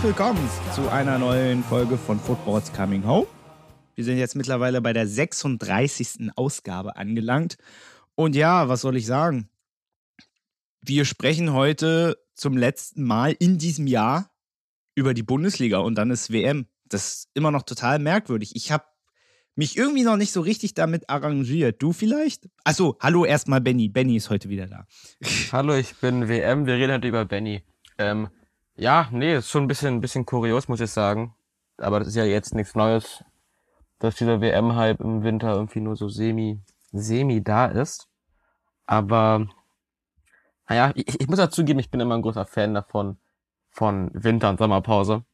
Herzlich willkommen zu einer neuen Folge von Football's Coming Home. Wir sind jetzt mittlerweile bei der 36. Ausgabe angelangt. Und ja, was soll ich sagen? Wir sprechen heute zum letzten Mal in diesem Jahr über die Bundesliga und dann ist WM. Das ist immer noch total merkwürdig. Ich habe mich irgendwie noch nicht so richtig damit arrangiert. Du vielleicht? Achso, hallo erstmal Benny. Benny ist heute wieder da. Hallo, ich bin WM. Wir reden heute über Benny. Ähm, ja, nee, ist schon ein bisschen, ein bisschen kurios, muss ich sagen. Aber das ist ja jetzt nichts Neues, dass dieser WM-Hype im Winter irgendwie nur so semi, semi da ist. Aber, naja, ich, ich muss dazu geben, ich bin immer ein großer Fan davon, von Winter- und Sommerpause.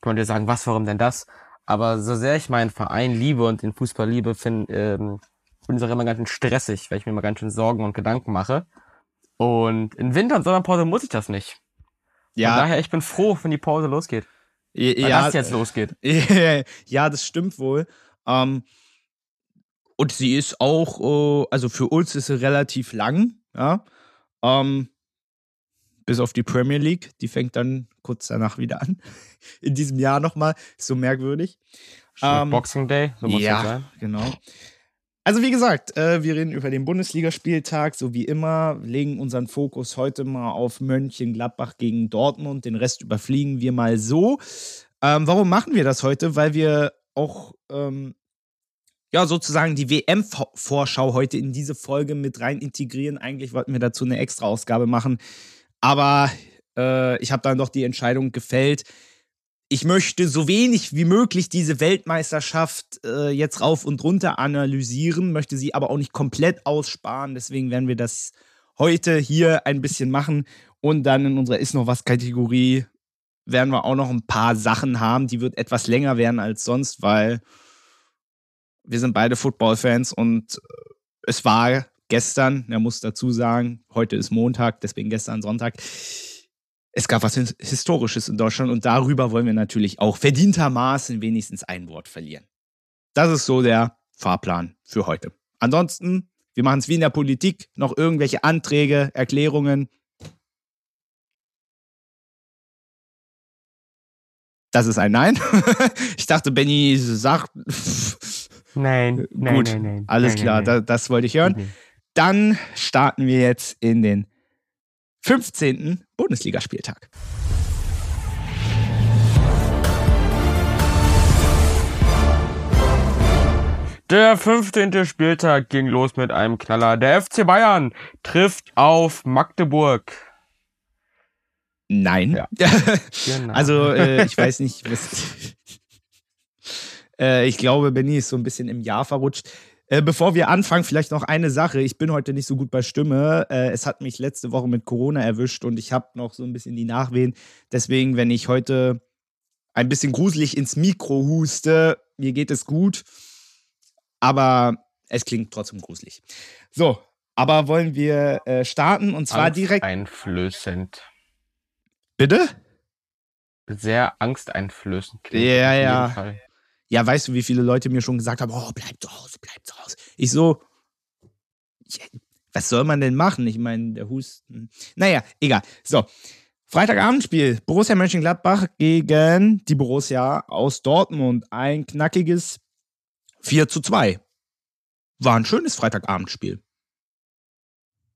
Könnt ihr sagen, was, warum denn das? Aber so sehr ich meinen Verein liebe und den Fußball liebe, finde ähm, bin ich auch immer ganz schön stressig, weil ich mir immer ganz schön Sorgen und Gedanken mache. Und in Winter- und Sommerpause muss ich das nicht. Ja. Von daher, ich bin froh, wenn die Pause losgeht. Ja, weil das jetzt losgeht. ja, das stimmt wohl. Ähm, und sie ist auch, äh, also für uns ist sie relativ lang, ja. Ähm, bis auf die Premier League, die fängt dann kurz danach wieder an. In diesem Jahr nochmal, ist so merkwürdig. Ähm, Boxing Day, so muss ja, sein. genau. Also wie gesagt, äh, wir reden über den Bundesligaspieltag, so wie immer, legen unseren Fokus heute mal auf Mönchengladbach gegen Dortmund, den Rest überfliegen wir mal so. Ähm, warum machen wir das heute? Weil wir auch ähm, ja sozusagen die WM-Vorschau heute in diese Folge mit rein integrieren. Eigentlich wollten wir dazu eine extra Ausgabe machen, aber äh, ich habe dann doch die Entscheidung gefällt, ich möchte so wenig wie möglich diese Weltmeisterschaft äh, jetzt rauf und runter analysieren, möchte sie aber auch nicht komplett aussparen. Deswegen werden wir das heute hier ein bisschen machen. Und dann in unserer Ist noch was Kategorie werden wir auch noch ein paar Sachen haben. Die wird etwas länger werden als sonst, weil wir sind beide Football-Fans und äh, es war gestern, er muss dazu sagen, heute ist Montag, deswegen gestern Sonntag es gab was Historisches in Deutschland und darüber wollen wir natürlich auch verdientermaßen wenigstens ein Wort verlieren. Das ist so der Fahrplan für heute. Ansonsten, wir machen es wie in der Politik, noch irgendwelche Anträge, Erklärungen. Das ist ein Nein. ich dachte, Benny sagt. Nein, nein, Gut, nein, nein. Alles nein, klar, nein, das, das wollte ich hören. Dann starten wir jetzt in den 15. Bundesligaspieltag. Der 15. Spieltag ging los mit einem Knaller. Der FC Bayern trifft auf Magdeburg. Nein. Ja. Genau. Also, äh, ich weiß nicht. Was äh, ich glaube, Benny ist so ein bisschen im Jahr verrutscht. Äh, bevor wir anfangen, vielleicht noch eine Sache. Ich bin heute nicht so gut bei Stimme. Äh, es hat mich letzte Woche mit Corona erwischt und ich habe noch so ein bisschen die Nachwehen. Deswegen, wenn ich heute ein bisschen gruselig ins Mikro huste, mir geht es gut. Aber es klingt trotzdem gruselig. So, aber wollen wir äh, starten und zwar direkt. Angsteinflößend. Bitte? Sehr angsteinflößend. klingt Ja, ja. Fall. Ja, weißt du, wie viele Leute mir schon gesagt haben, oh, bleib zu Hause, bleib zu Hause. Ich so, ja, was soll man denn machen? Ich meine, der Husten. Naja, egal. So, Freitagabendspiel. Borussia Mönchengladbach gegen die Borussia aus Dortmund. Ein knackiges 4 zu 2. War ein schönes Freitagabendspiel.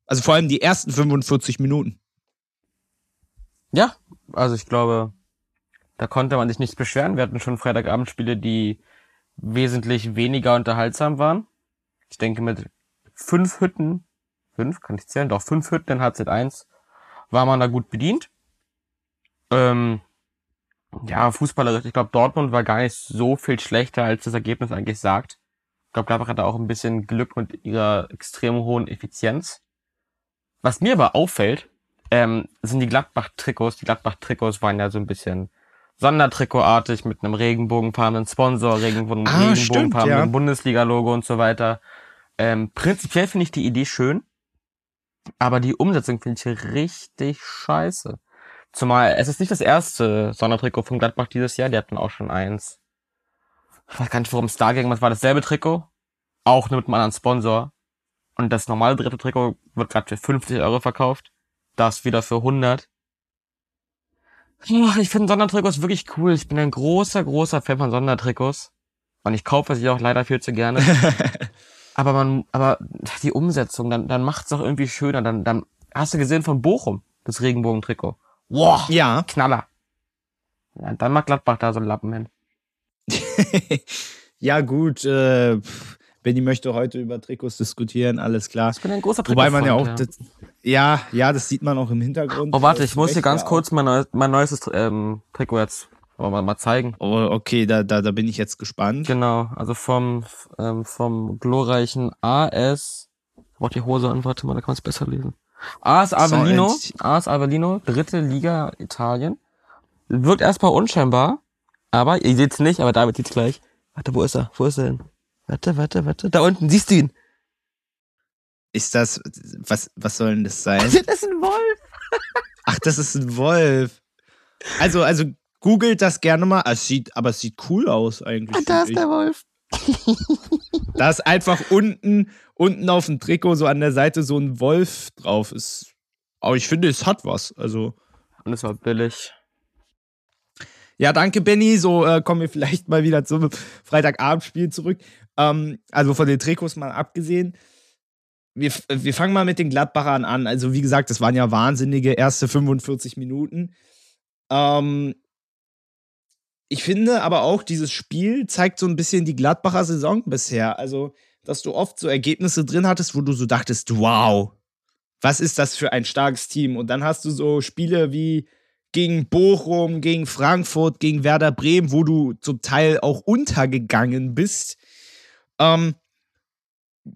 Also vor allem die ersten 45 Minuten. Ja, also ich glaube, da konnte man sich nichts beschweren. Wir hatten schon Freitagabendspiele, die wesentlich weniger unterhaltsam waren. Ich denke mit fünf Hütten, fünf, kann ich zählen, doch fünf Hütten in Halbzeit 1 war man da gut bedient. Ähm, ja, fußballerisch, ich glaube, Dortmund war gar nicht so viel schlechter, als das Ergebnis eigentlich sagt. Ich glaube, Gladbach hatte auch ein bisschen Glück mit ihrer extrem hohen Effizienz. Was mir aber auffällt, ähm, sind die Gladbach-Trikots. Die Gladbach-Trikots waren ja so ein bisschen Sondertrikotartig mit einem regenbogenfarbenen Sponsor, regenbogen, Ah, regenbogenfarbenen ja. Bundesliga-Logo und so weiter. Ähm, prinzipiell finde ich die Idee schön, aber die Umsetzung finde ich richtig scheiße. Zumal es ist nicht das erste Sondertrikot von Gladbach dieses Jahr, die hatten auch schon eins. Ich weiß gar nicht, worum es da ging, was war dasselbe Trikot, auch nur mit einem anderen Sponsor. Und das normale dritte Trikot wird gerade für 50 Euro verkauft, das wieder für 100. Ich finde Sondertrikots wirklich cool. Ich bin ein großer, großer Fan von Sondertrikots. Und ich kaufe sie auch leider viel zu gerne. aber man, aber die Umsetzung, dann, dann macht's doch irgendwie schöner. Dann, dann hast du gesehen von Bochum, das Regenbogentrikot. Wow. Ja. Knaller. Ja, dann macht Gladbach da so einen Lappen hin. ja, gut, äh, Benny möchte heute über Trikots diskutieren, alles klar. Ich bin ein großer Trikot Wobei man ja auch, ja. Das, ja, ja, das sieht man auch im Hintergrund. Oh, warte, ich muss dir ganz kurz mein, neues, mein neues ähm, Trikot jetzt mal, mal zeigen. Oh, okay, da, da, da bin ich jetzt gespannt. Genau, also vom, ähm, vom glorreichen AS, ich brauch die Hose an, warte mal, da kann man es besser lesen. AS Avellino, so, AS Avellino, dritte Liga Italien. Wirkt erstmal unscheinbar, aber ihr seht's nicht, aber David sieht's gleich. Warte, wo ist er? Wo ist er denn? Warte, warte, warte. Da unten, siehst du ihn? Ist das, was, was soll denn das sein? das ist ein Wolf. Ach, das ist ein Wolf. Also, also googelt das gerne mal. Es sieht, aber es sieht cool aus eigentlich. Ah, da ist ich. der Wolf. da ist einfach unten, unten auf dem Trikot so an der Seite so ein Wolf drauf. Ist, aber ich finde, es hat was. Also. Und es war billig. Ja, danke, Benny. So äh, kommen wir vielleicht mal wieder zum Freitagabendspiel zurück. Ähm, also von den Trikots mal abgesehen. Wir, wir fangen mal mit den Gladbachern an. Also, wie gesagt, das waren ja wahnsinnige erste 45 Minuten. Ähm, ich finde aber auch, dieses Spiel zeigt so ein bisschen die Gladbacher Saison bisher. Also, dass du oft so Ergebnisse drin hattest, wo du so dachtest, wow, was ist das für ein starkes Team? Und dann hast du so Spiele wie gegen Bochum, gegen Frankfurt, gegen Werder Bremen, wo du zum Teil auch untergegangen bist. Ähm,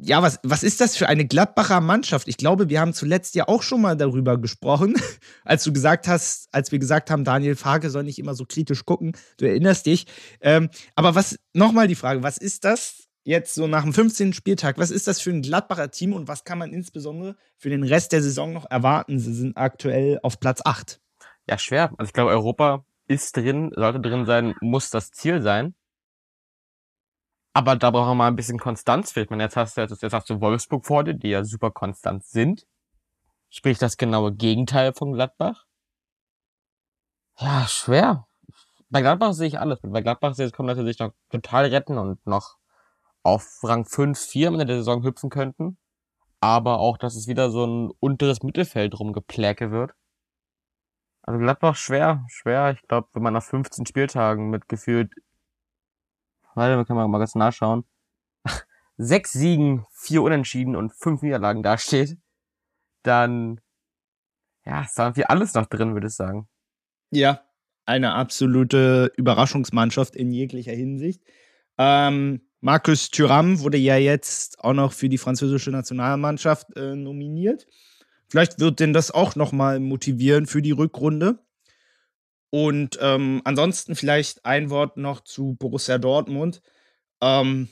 ja, was, was ist das für eine Gladbacher Mannschaft? Ich glaube, wir haben zuletzt ja auch schon mal darüber gesprochen, als du gesagt hast, als wir gesagt haben, Daniel Farke soll nicht immer so kritisch gucken. Du erinnerst dich. Ähm, aber was, nochmal die Frage, was ist das jetzt so nach dem 15. Spieltag? Was ist das für ein Gladbacher Team und was kann man insbesondere für den Rest der Saison noch erwarten? Sie sind aktuell auf Platz 8. Ja, schwer. Also ich glaube, Europa ist drin, sollte drin sein, muss das Ziel sein. Aber da brauchen wir mal ein bisschen Konstanz. Ich meine, jetzt hast du, jetzt, hast du Wolfsburg vor dir, die ja super konstant sind. Sprich das genaue Gegenteil von Gladbach. Ja, schwer. Bei Gladbach sehe ich alles. Bei Gladbach sehe ich, kommen natürlich noch total retten und noch auf Rang 5, 4 am der Saison hüpfen könnten. Aber auch, dass es wieder so ein unteres Mittelfeld rumgepläke wird. Also Gladbach schwer, schwer. Ich glaube, wenn man nach 15 Spieltagen mit gefühlt, warte, wir können mal ganz nachschauen, sechs Siegen, vier Unentschieden und fünf Niederlagen dasteht, dann, ja, ist da irgendwie alles noch drin, würde ich sagen. Ja, eine absolute Überraschungsmannschaft in jeglicher Hinsicht. Ähm, Markus Thuram wurde ja jetzt auch noch für die französische Nationalmannschaft äh, nominiert. Vielleicht wird denn das auch nochmal motivieren für die Rückrunde. Und ähm, ansonsten vielleicht ein Wort noch zu Borussia Dortmund. Ähm,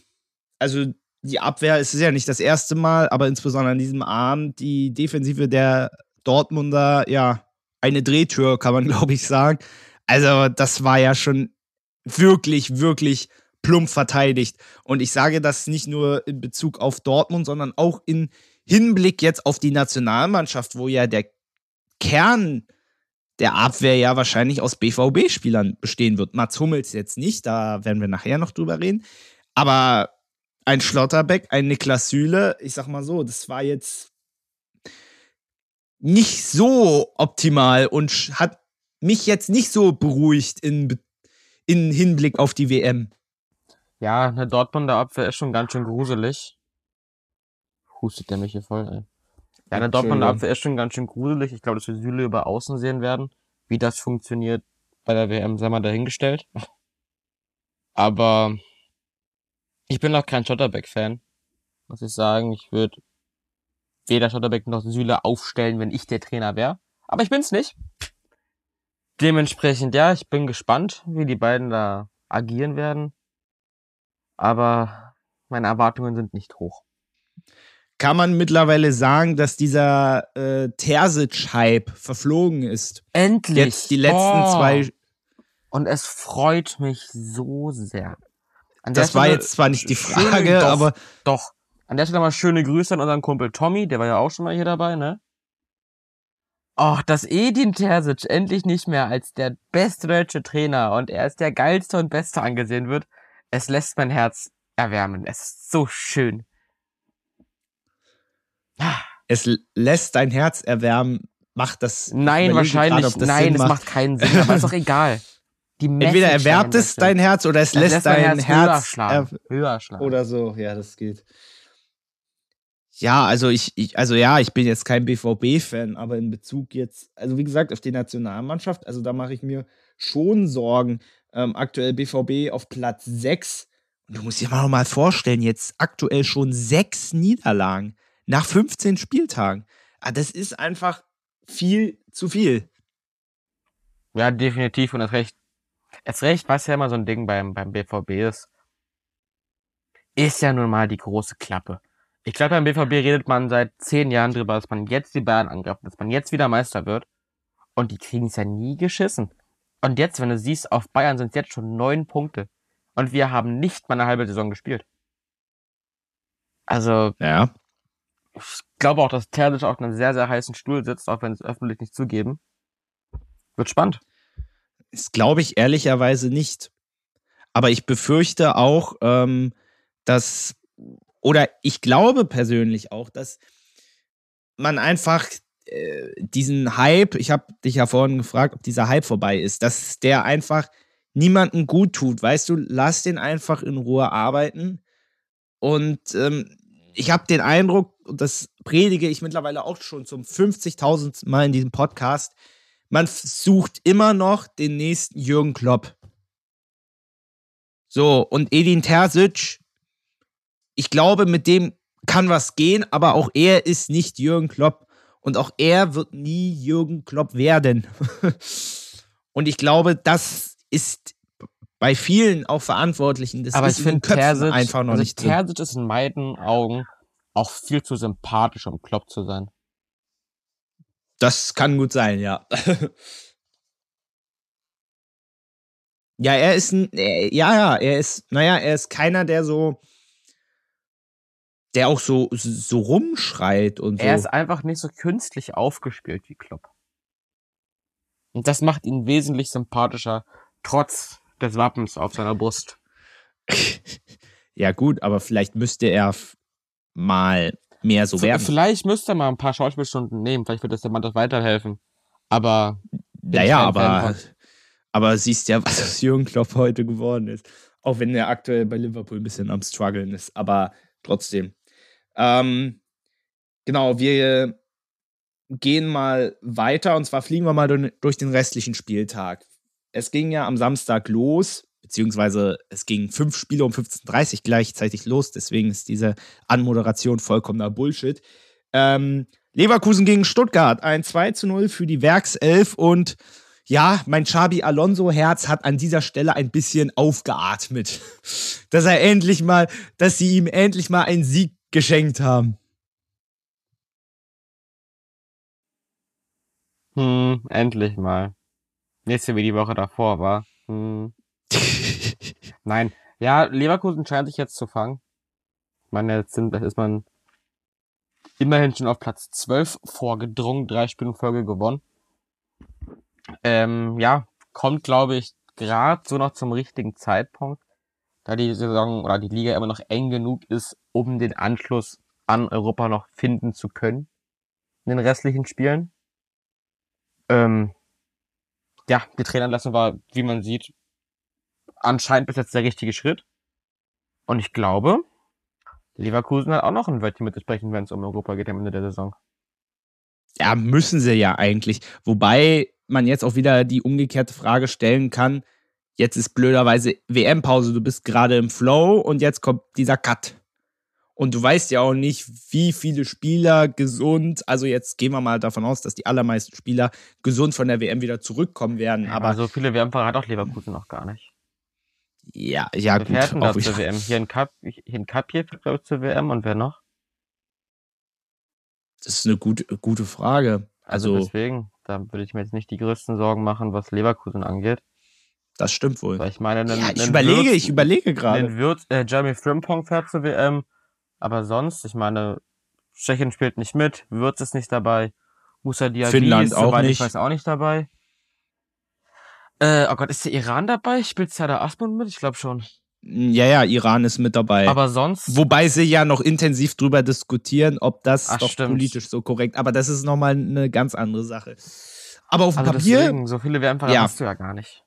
also die Abwehr ist ja nicht das erste Mal, aber insbesondere an diesem Abend die Defensive der Dortmunder, ja, eine Drehtür, kann man glaube ich sagen. Also das war ja schon wirklich, wirklich plump verteidigt. Und ich sage das nicht nur in Bezug auf Dortmund, sondern auch in Hinblick jetzt auf die Nationalmannschaft, wo ja der Kern der Abwehr ja wahrscheinlich aus BVB-Spielern bestehen wird. Mats Hummels jetzt nicht, da werden wir nachher noch drüber reden. Aber ein Schlotterbeck, ein Niklas Süle, ich sag mal so, das war jetzt nicht so optimal und hat mich jetzt nicht so beruhigt in, in Hinblick auf die WM. Ja, eine Dortmunder Abwehr ist schon ganz schön gruselig hustet der mich hier voll, ey. Ja, der Dortmunder Abwehr ist schon ganz schön gruselig. Ich glaube, dass wir Süle über Außen sehen werden. Wie das funktioniert bei der WM, sei mal dahingestellt. Aber ich bin auch kein Schotterbeck-Fan. Muss ich sagen, ich würde weder Schotterbeck noch Süle aufstellen, wenn ich der Trainer wäre. Aber ich bin's nicht. Dementsprechend, ja, ich bin gespannt, wie die beiden da agieren werden. Aber meine Erwartungen sind nicht hoch kann man mittlerweile sagen, dass dieser äh, Terzic-Hype verflogen ist. Endlich. Jetzt die letzten oh. zwei. Und es freut mich so sehr. das war jetzt zwar nicht die Frage, schöne, doch, aber. Doch. An der Stelle mal schöne Grüße an unseren Kumpel Tommy, der war ja auch schon mal hier dabei, ne? Oh, dass Edin Terzic endlich nicht mehr als der beste deutsche Trainer und er ist der geilste und beste angesehen wird, es lässt mein Herz erwärmen. Es ist so schön. Es lässt dein Herz erwärmen. Macht das. Nein, wahrscheinlich. Grad, das nein, es macht. macht keinen Sinn, aber ist doch egal. Entweder erwärmt es dein Herz oder es, lässt, lässt dein Herz, Herz höher, schlagen. höher schlagen. Oder so, ja, das geht. Ja, also ich, ich, also ja, ich bin jetzt kein BVB-Fan, aber in Bezug jetzt, also wie gesagt, auf die Nationalmannschaft, also da mache ich mir schon Sorgen. Ähm, aktuell BVB auf Platz 6. Und du musst dir mal mal vorstellen, jetzt aktuell schon sechs Niederlagen nach 15 Spieltagen. Ah, das ist einfach viel zu viel. Ja, definitiv. Und das recht, erst recht, was ja immer so ein Ding beim, beim BVB ist, ist ja nun mal die große Klappe. Ich glaube, beim BVB redet man seit zehn Jahren drüber, dass man jetzt die Bayern angreift, dass man jetzt wieder Meister wird. Und die kriegen es ja nie geschissen. Und jetzt, wenn du siehst, auf Bayern sind es jetzt schon neun Punkte. Und wir haben nicht mal eine halbe Saison gespielt. Also, ja. Ich glaube auch, dass Terzic auf einem sehr, sehr heißen Stuhl sitzt, auch wenn es öffentlich nicht zugeben. Wird spannend. Das glaube ich ehrlicherweise nicht. Aber ich befürchte auch, ähm, dass oder ich glaube persönlich auch, dass man einfach äh, diesen Hype, ich habe dich ja vorhin gefragt, ob dieser Hype vorbei ist, dass der einfach niemanden gut tut. Weißt du, lass den einfach in Ruhe arbeiten. Und ähm, ich habe den Eindruck, und das predige ich mittlerweile auch schon zum 50.000 Mal in diesem Podcast, man sucht immer noch den nächsten Jürgen Klopp. So, und Edin Terzic ich glaube, mit dem kann was gehen, aber auch er ist nicht Jürgen Klopp. Und auch er wird nie Jürgen Klopp werden. und ich glaube, das ist bei vielen auch Verantwortlichen. Das aber ich finde Terzic einfach noch also nicht Terzic ist in meinen Augen auch viel zu sympathisch, um Klopp zu sein. Das kann gut sein, ja. ja, er ist ein, ja, ja, er ist, naja, er ist keiner, der so, der auch so, so rumschreit und so. Er ist einfach nicht so künstlich aufgespielt wie Klopp. Und das macht ihn wesentlich sympathischer, trotz des Wappens auf seiner Brust. ja, gut, aber vielleicht müsste er mal mehr so werden. Vielleicht müsste er mal ein paar Schauspielstunden nehmen, vielleicht wird das der Mann doch weiterhelfen. Aber. Naja, aber. Aber siehst ja, was aus Jürgen Klopp heute geworden ist. Auch wenn er aktuell bei Liverpool ein bisschen am struggeln ist. Aber trotzdem. Ähm, genau, wir gehen mal weiter und zwar fliegen wir mal durch den restlichen Spieltag. Es ging ja am Samstag los, beziehungsweise es gingen fünf Spiele um 15.30 Uhr gleichzeitig los, deswegen ist diese Anmoderation vollkommener Bullshit. Ähm, Leverkusen gegen Stuttgart, ein 2 zu 0 für die Werkself und ja, mein Xabi Alonso Herz hat an dieser Stelle ein bisschen aufgeatmet. Dass er endlich mal, dass sie ihm endlich mal einen Sieg geschenkt haben. Hm, endlich mal. Nächste wie die Woche davor war. Hm. Nein. Ja, Leverkusen scheint sich jetzt zu fangen. Ich meine, jetzt sind, das ist man immerhin schon auf Platz 12 vorgedrungen, drei Spiele in Folge gewonnen. Ähm, ja, kommt, glaube ich, gerade so noch zum richtigen Zeitpunkt da die Saison oder die Liga immer noch eng genug ist, um den Anschluss an Europa noch finden zu können in den restlichen Spielen. Ähm, ja, die Trainerentlassung war, wie man sieht, anscheinend bis jetzt der richtige Schritt. Und ich glaube, Leverkusen hat auch noch ein Wörtchen mitzusprechen, wenn es um Europa geht am Ende der Saison. Ja, müssen sie ja eigentlich. Wobei man jetzt auch wieder die umgekehrte Frage stellen kann, jetzt ist blöderweise WM-Pause, du bist gerade im Flow und jetzt kommt dieser Cut. Und du weißt ja auch nicht, wie viele Spieler gesund, also jetzt gehen wir mal davon aus, dass die allermeisten Spieler gesund von der WM wieder zurückkommen werden. aber so viele WM-Fahrer hat auch Leverkusen noch gar nicht. Ja, ja, gut. Wer hatten da zur WM? Hier in Cup, hier in Cup hier, glaube ich, zur WM und wer noch? Das ist eine gute, gute Frage. Also, also deswegen, da würde ich mir jetzt nicht die größten Sorgen machen, was Leverkusen angeht. Das stimmt wohl. Weil ich meine, einen, ja, ich überlege, Würz, ich überlege gerade. Äh, Jeremy Frimpong fährt zur WM, aber sonst, ich meine, Tschechien spielt nicht mit, Würz ist nicht dabei, Musa Diaby Finnland ist, auch soweit ich nicht. weiß, auch nicht dabei. Äh, oh Gott, ist der Iran dabei? Spielt Serdar Asmund mit? Ich glaube schon. Ja, ja, Iran ist mit dabei. Aber sonst, Wobei sie ja noch intensiv drüber diskutieren, ob das Ach, doch stimmt. politisch so korrekt. Aber das ist nochmal eine ganz andere Sache. Aber auf dem also Papier, deswegen, so viele Wärmfahrer Ja. hast du ja gar nicht.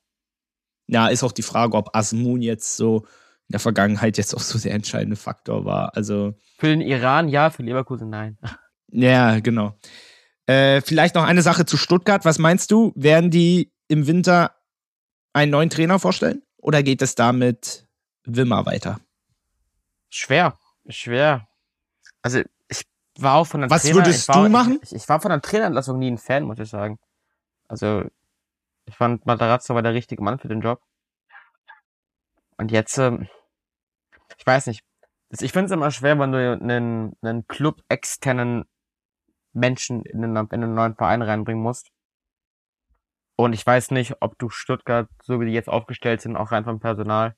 ja, ist auch die Frage, ob Asmun jetzt so in der Vergangenheit jetzt auch so der entscheidende Faktor war. Also, Für den Iran ja, für Leverkusen nein. ja, genau. Äh, vielleicht noch eine Sache zu Stuttgart. Was meinst du? Werden die im Winter einen neuen Trainer vorstellen? Oder geht es da mit Wimmer weiter? Schwer, schwer. Also ich war auch von der Was Trainer, würdest war, du machen? Ich, ich war von der Trainerentlassung nie ein Fan, muss ich sagen. Also ich fand Matarazzo war der richtige Mann für den Job. Und jetzt, ähm, ich weiß nicht. Ich finde es immer schwer, wenn du einen, einen Club externen Menschen in einen, in einen neuen Verein reinbringen musst. Und ich weiß nicht, ob du Stuttgart, so wie die jetzt aufgestellt sind, auch rein vom Personal,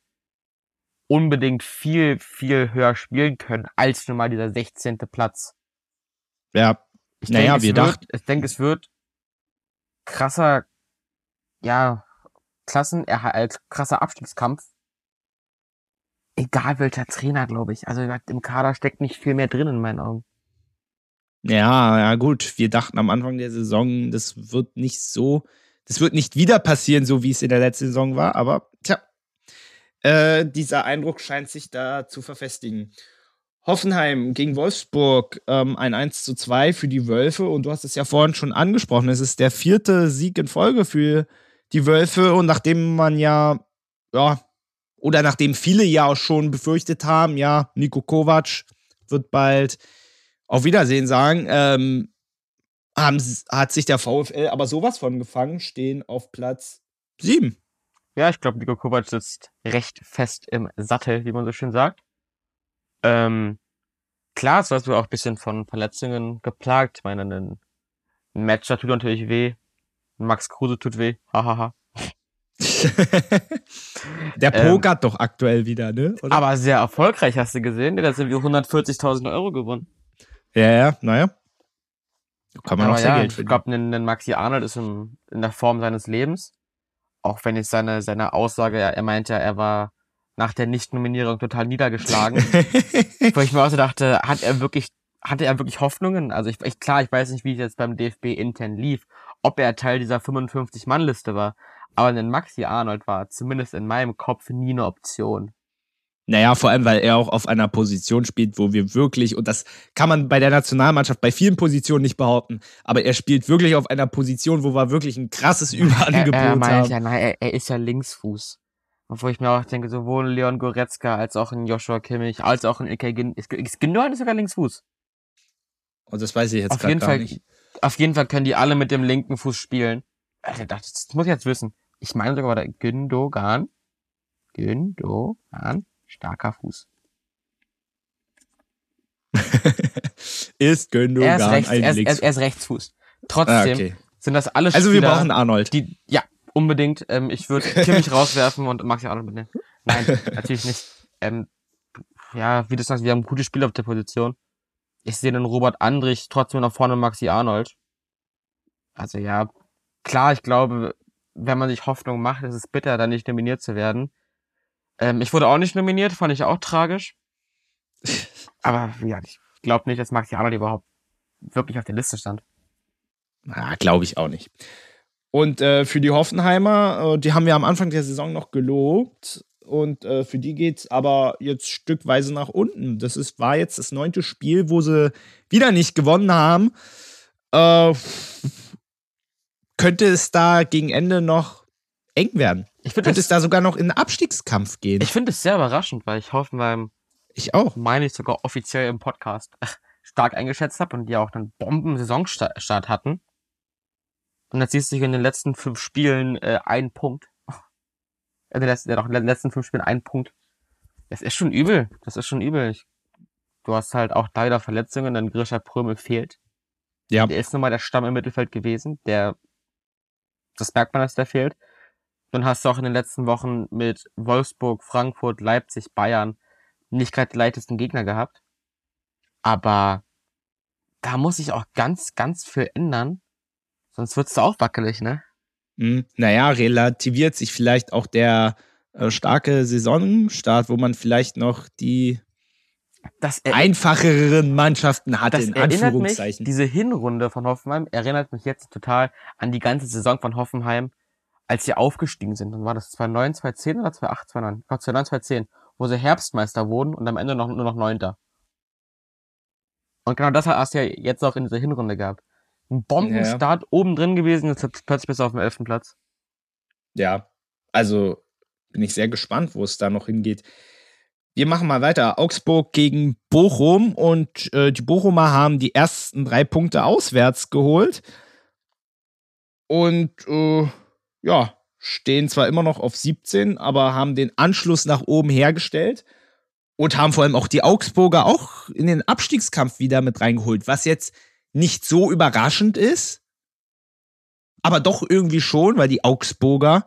unbedingt viel, viel höher spielen können, als nur mal dieser 16. Platz. Ja, Ich Naja, denke, wir dachten- ich denke, es wird krasser, ja, Klassen, als krasser Abstiegskampf. Egal welcher Trainer, glaube ich. Also im Kader steckt nicht viel mehr drin in meinen Augen. Ja, ja, gut. Wir dachten am Anfang der Saison, das wird nicht so, das wird nicht wieder passieren, so wie es in der letzten Saison war, aber tja, äh, dieser Eindruck scheint sich da zu verfestigen. Hoffenheim gegen Wolfsburg, ähm, ein 1 zu 2 für die Wölfe und du hast es ja vorhin schon angesprochen, es ist der vierte Sieg in Folge für die Wölfe und nachdem man ja, ja, oder nachdem viele ja auch schon befürchtet haben, ja, Nico Kovac wird bald auf Wiedersehen sagen, ähm, haben, hat sich der VfL aber sowas von gefangen, stehen auf Platz 7. Ja, ich glaube, Nico Kovac sitzt recht fest im Sattel, wie man so schön sagt. Ähm, klar, es war auch ein bisschen von Verletzungen geplagt. Ich meine, ein Matcher tut natürlich weh. Max Kruse tut weh. Hahaha. der Ähm, pokert doch aktuell wieder, ne? Oder? Aber sehr erfolgreich, hast du gesehen? Der hat irgendwie 140.000 Euro gewonnen. ja, ja, naja. Kann man Aber auch sehr ja, Geld ich verdienen. glaube, ein, Maxi Arnold ist in, in der Form seines Lebens. Auch wenn jetzt seine, seine Aussage, er, er meinte, er war nach der Nicht-Nominierung total niedergeschlagen. Wo ich mir auch so dachte, hat er wirklich, hatte er wirklich Hoffnungen? Also ich, ich klar, ich weiß nicht, wie es jetzt beim DFB intern lief, ob er Teil dieser 55-Mann-Liste war. Aber ein Maxi Arnold war zumindest in meinem Kopf nie eine Option. Naja, vor allem, weil er auch auf einer Position spielt, wo wir wirklich, und das kann man bei der Nationalmannschaft bei vielen Positionen nicht behaupten, aber er spielt wirklich auf einer Position, wo wir wirklich ein krasses Er, Überangebot er meint haben. ja, nein, er, er ist ja Linksfuß. Obwohl ich mir auch denke, sowohl Leon Goretzka als auch ein Joshua Kimmich, als auch ein Ilkay Gündogan ist sogar Linksfuß. Und das weiß ich jetzt Auf gerade jeden gar Fall, nicht. auf jeden Fall können die alle mit dem linken Fuß spielen. Alter, das, das muss ich jetzt wissen. Ich meine sogar, der Gündogan, Gündogan, starker Fuß. ist Gündogan Er ist, rechts, ein er, ist, er, ist, er ist Rechtsfuß. Trotzdem Ah, okay. sind das alle Also wir Spieler, brauchen Arnold. die, ja, unbedingt. Ähm, ich würde Kimmich rauswerfen und Maxi Arnold mitnehmen. Nein, natürlich nicht. Ähm, ja, wie du sagst, wir haben gute Spieler auf der Position. Ich sehe den Robert Andrich trotzdem nach vorne Maxi Arnold. Also ja, klar, ich glaube, wenn man sich Hoffnung macht, ist es bitter, da nicht nominiert zu werden. Ähm, ich wurde auch nicht nominiert, fand ich auch tragisch. Aber ja, ich glaube nicht, dass Maxi Arnold überhaupt wirklich auf der Liste stand. Ah, Glaube ich auch nicht. Und äh, für die Hoffenheimer, äh, die haben wir am Anfang der Saison noch gelobt. Und äh, für die geht's aber jetzt stückweise nach unten. Das ist, war jetzt das neunte Spiel, wo sie wieder nicht gewonnen haben. Äh, könnte es da gegen Ende noch eng werden? Ich Könnte es das, da sogar noch in einen Abstiegskampf gehen? ich finde es sehr überraschend, weil ich Hoffenheim Ich auch. meine ich sogar offiziell im Podcast stark eingeschätzt habe und die auch einen Bomben-Saisonstart hatten. Und jetzt siehst du in den letzten fünf Spielen äh, einen Punkt. Äh, der letzten, ja, doch, in den letzten fünf Spielen einen Punkt. Das ist schon übel. Das ist schon übel. Ich, du hast halt auch leider Verletzungen, denn Grisha Prömel fehlt. Ja. Der ist nun mal der Stamm im Mittelfeld gewesen. Der, das merkt man, dass der fehlt. Dann hast du auch in den letzten Wochen mit Wolfsburg, Frankfurt, Leipzig, Bayern nicht gerade die leichtesten Gegner gehabt. Aber da muss sich auch ganz, ganz viel ändern, Sonst wird's da auch wackelig, ne? Hm, naja, relativiert sich vielleicht auch der äh, starke Saisonstart, wo man vielleicht noch die Das einfacheren Mannschaften hatte, das in Anführungszeichen. mich, diese Hinrunde von Hoffenheim erinnert mich jetzt total an die ganze Saison von Hoffenheim, als sie aufgestiegen sind. Dann war das 2009, 2010 oder 2008, 2009? Ich glaube 2009, 2010, wo sie Herbstmeister wurden und am Ende noch, nur noch Neunter. Und genau das hast du ja jetzt auch in dieser Hinrunde gehabt. Ein Bombenstart oben drin gewesen, jetzt hat plötzlich bis auf dem elften Platz. Ja, also bin ich sehr gespannt, wo es da noch hingeht. Wir machen mal weiter. Augsburg gegen Bochum und äh, die Bochumer haben die ersten drei Punkte auswärts geholt. Und äh, ja, stehen zwar immer noch auf 17, aber haben den Anschluss nach oben hergestellt und haben vor allem auch die Augsburger auch in den Abstiegskampf wieder mit reingeholt, was jetzt nicht so überraschend ist, aber doch irgendwie schon, weil die Augsburger,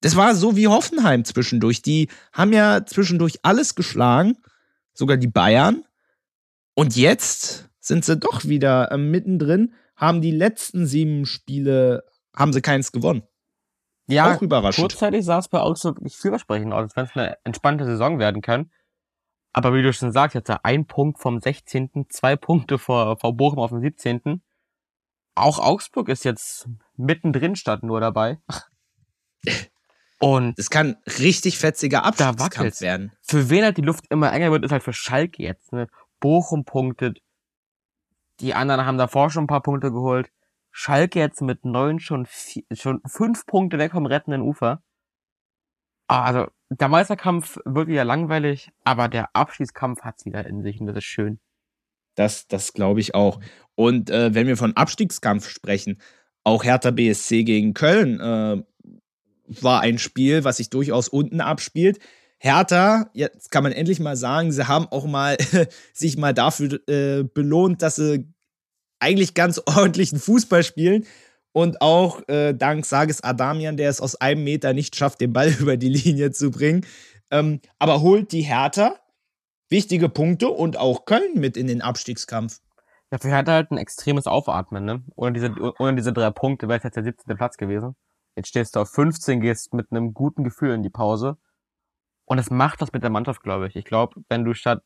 das war so wie Hoffenheim zwischendurch. Die haben ja zwischendurch alles geschlagen, sogar die Bayern. Und jetzt sind sie doch wieder äh, mittendrin, haben die letzten sieben Spiele, haben sie keins gewonnen. Ja, Auch überraschend. kurzzeitig sah es bei Augsburg nicht vielversprechend aus, als wenn es eine entspannte Saison werden kann. Aber wie du schon sagst, jetzt ein Punkt vom 16., zwei Punkte vor, vor Bochum auf dem 17. Auch Augsburg ist jetzt mittendrin statt nur dabei. Und Das kann richtig fetziger Abstiegskampf werden. für wen halt die Luft immer enger wird, ist halt für Schalke jetzt. Ne? Bochum punktet. Die anderen haben davor schon ein paar Punkte geholt. Schalke jetzt mit neun schon, vier, schon fünf Punkte weg vom rettenden Ufer. Ah, Also, der Meisterkampf wird wieder langweilig, aber der Abschießkampf hat's wieder in sich und das ist schön. Das, das glaube ich auch. Und äh, wenn wir von Abstiegskampf sprechen, auch Hertha BSC gegen Köln äh, war ein Spiel, was sich durchaus unten abspielt. Hertha, jetzt kann man endlich mal sagen, sie haben auch mal sich mal dafür äh, belohnt, dass sie eigentlich ganz ordentlichen Fußball spielen. Und auch äh, dank Sages Adamian, der es aus einem Meter nicht schafft, den Ball über die Linie zu bringen. Ähm, aber holt die Hertha wichtige Punkte und auch Köln mit in den Abstiegskampf. Ja, für Hertha halt ein extremes Aufatmen, ne? Ohne diese, ohne diese drei Punkte wäre es jetzt der 17. Platz gewesen. Jetzt stehst du auf 15, gehst mit einem guten Gefühl in die Pause. Und es macht was mit der Mannschaft, glaube ich. Ich glaube, wenn du statt,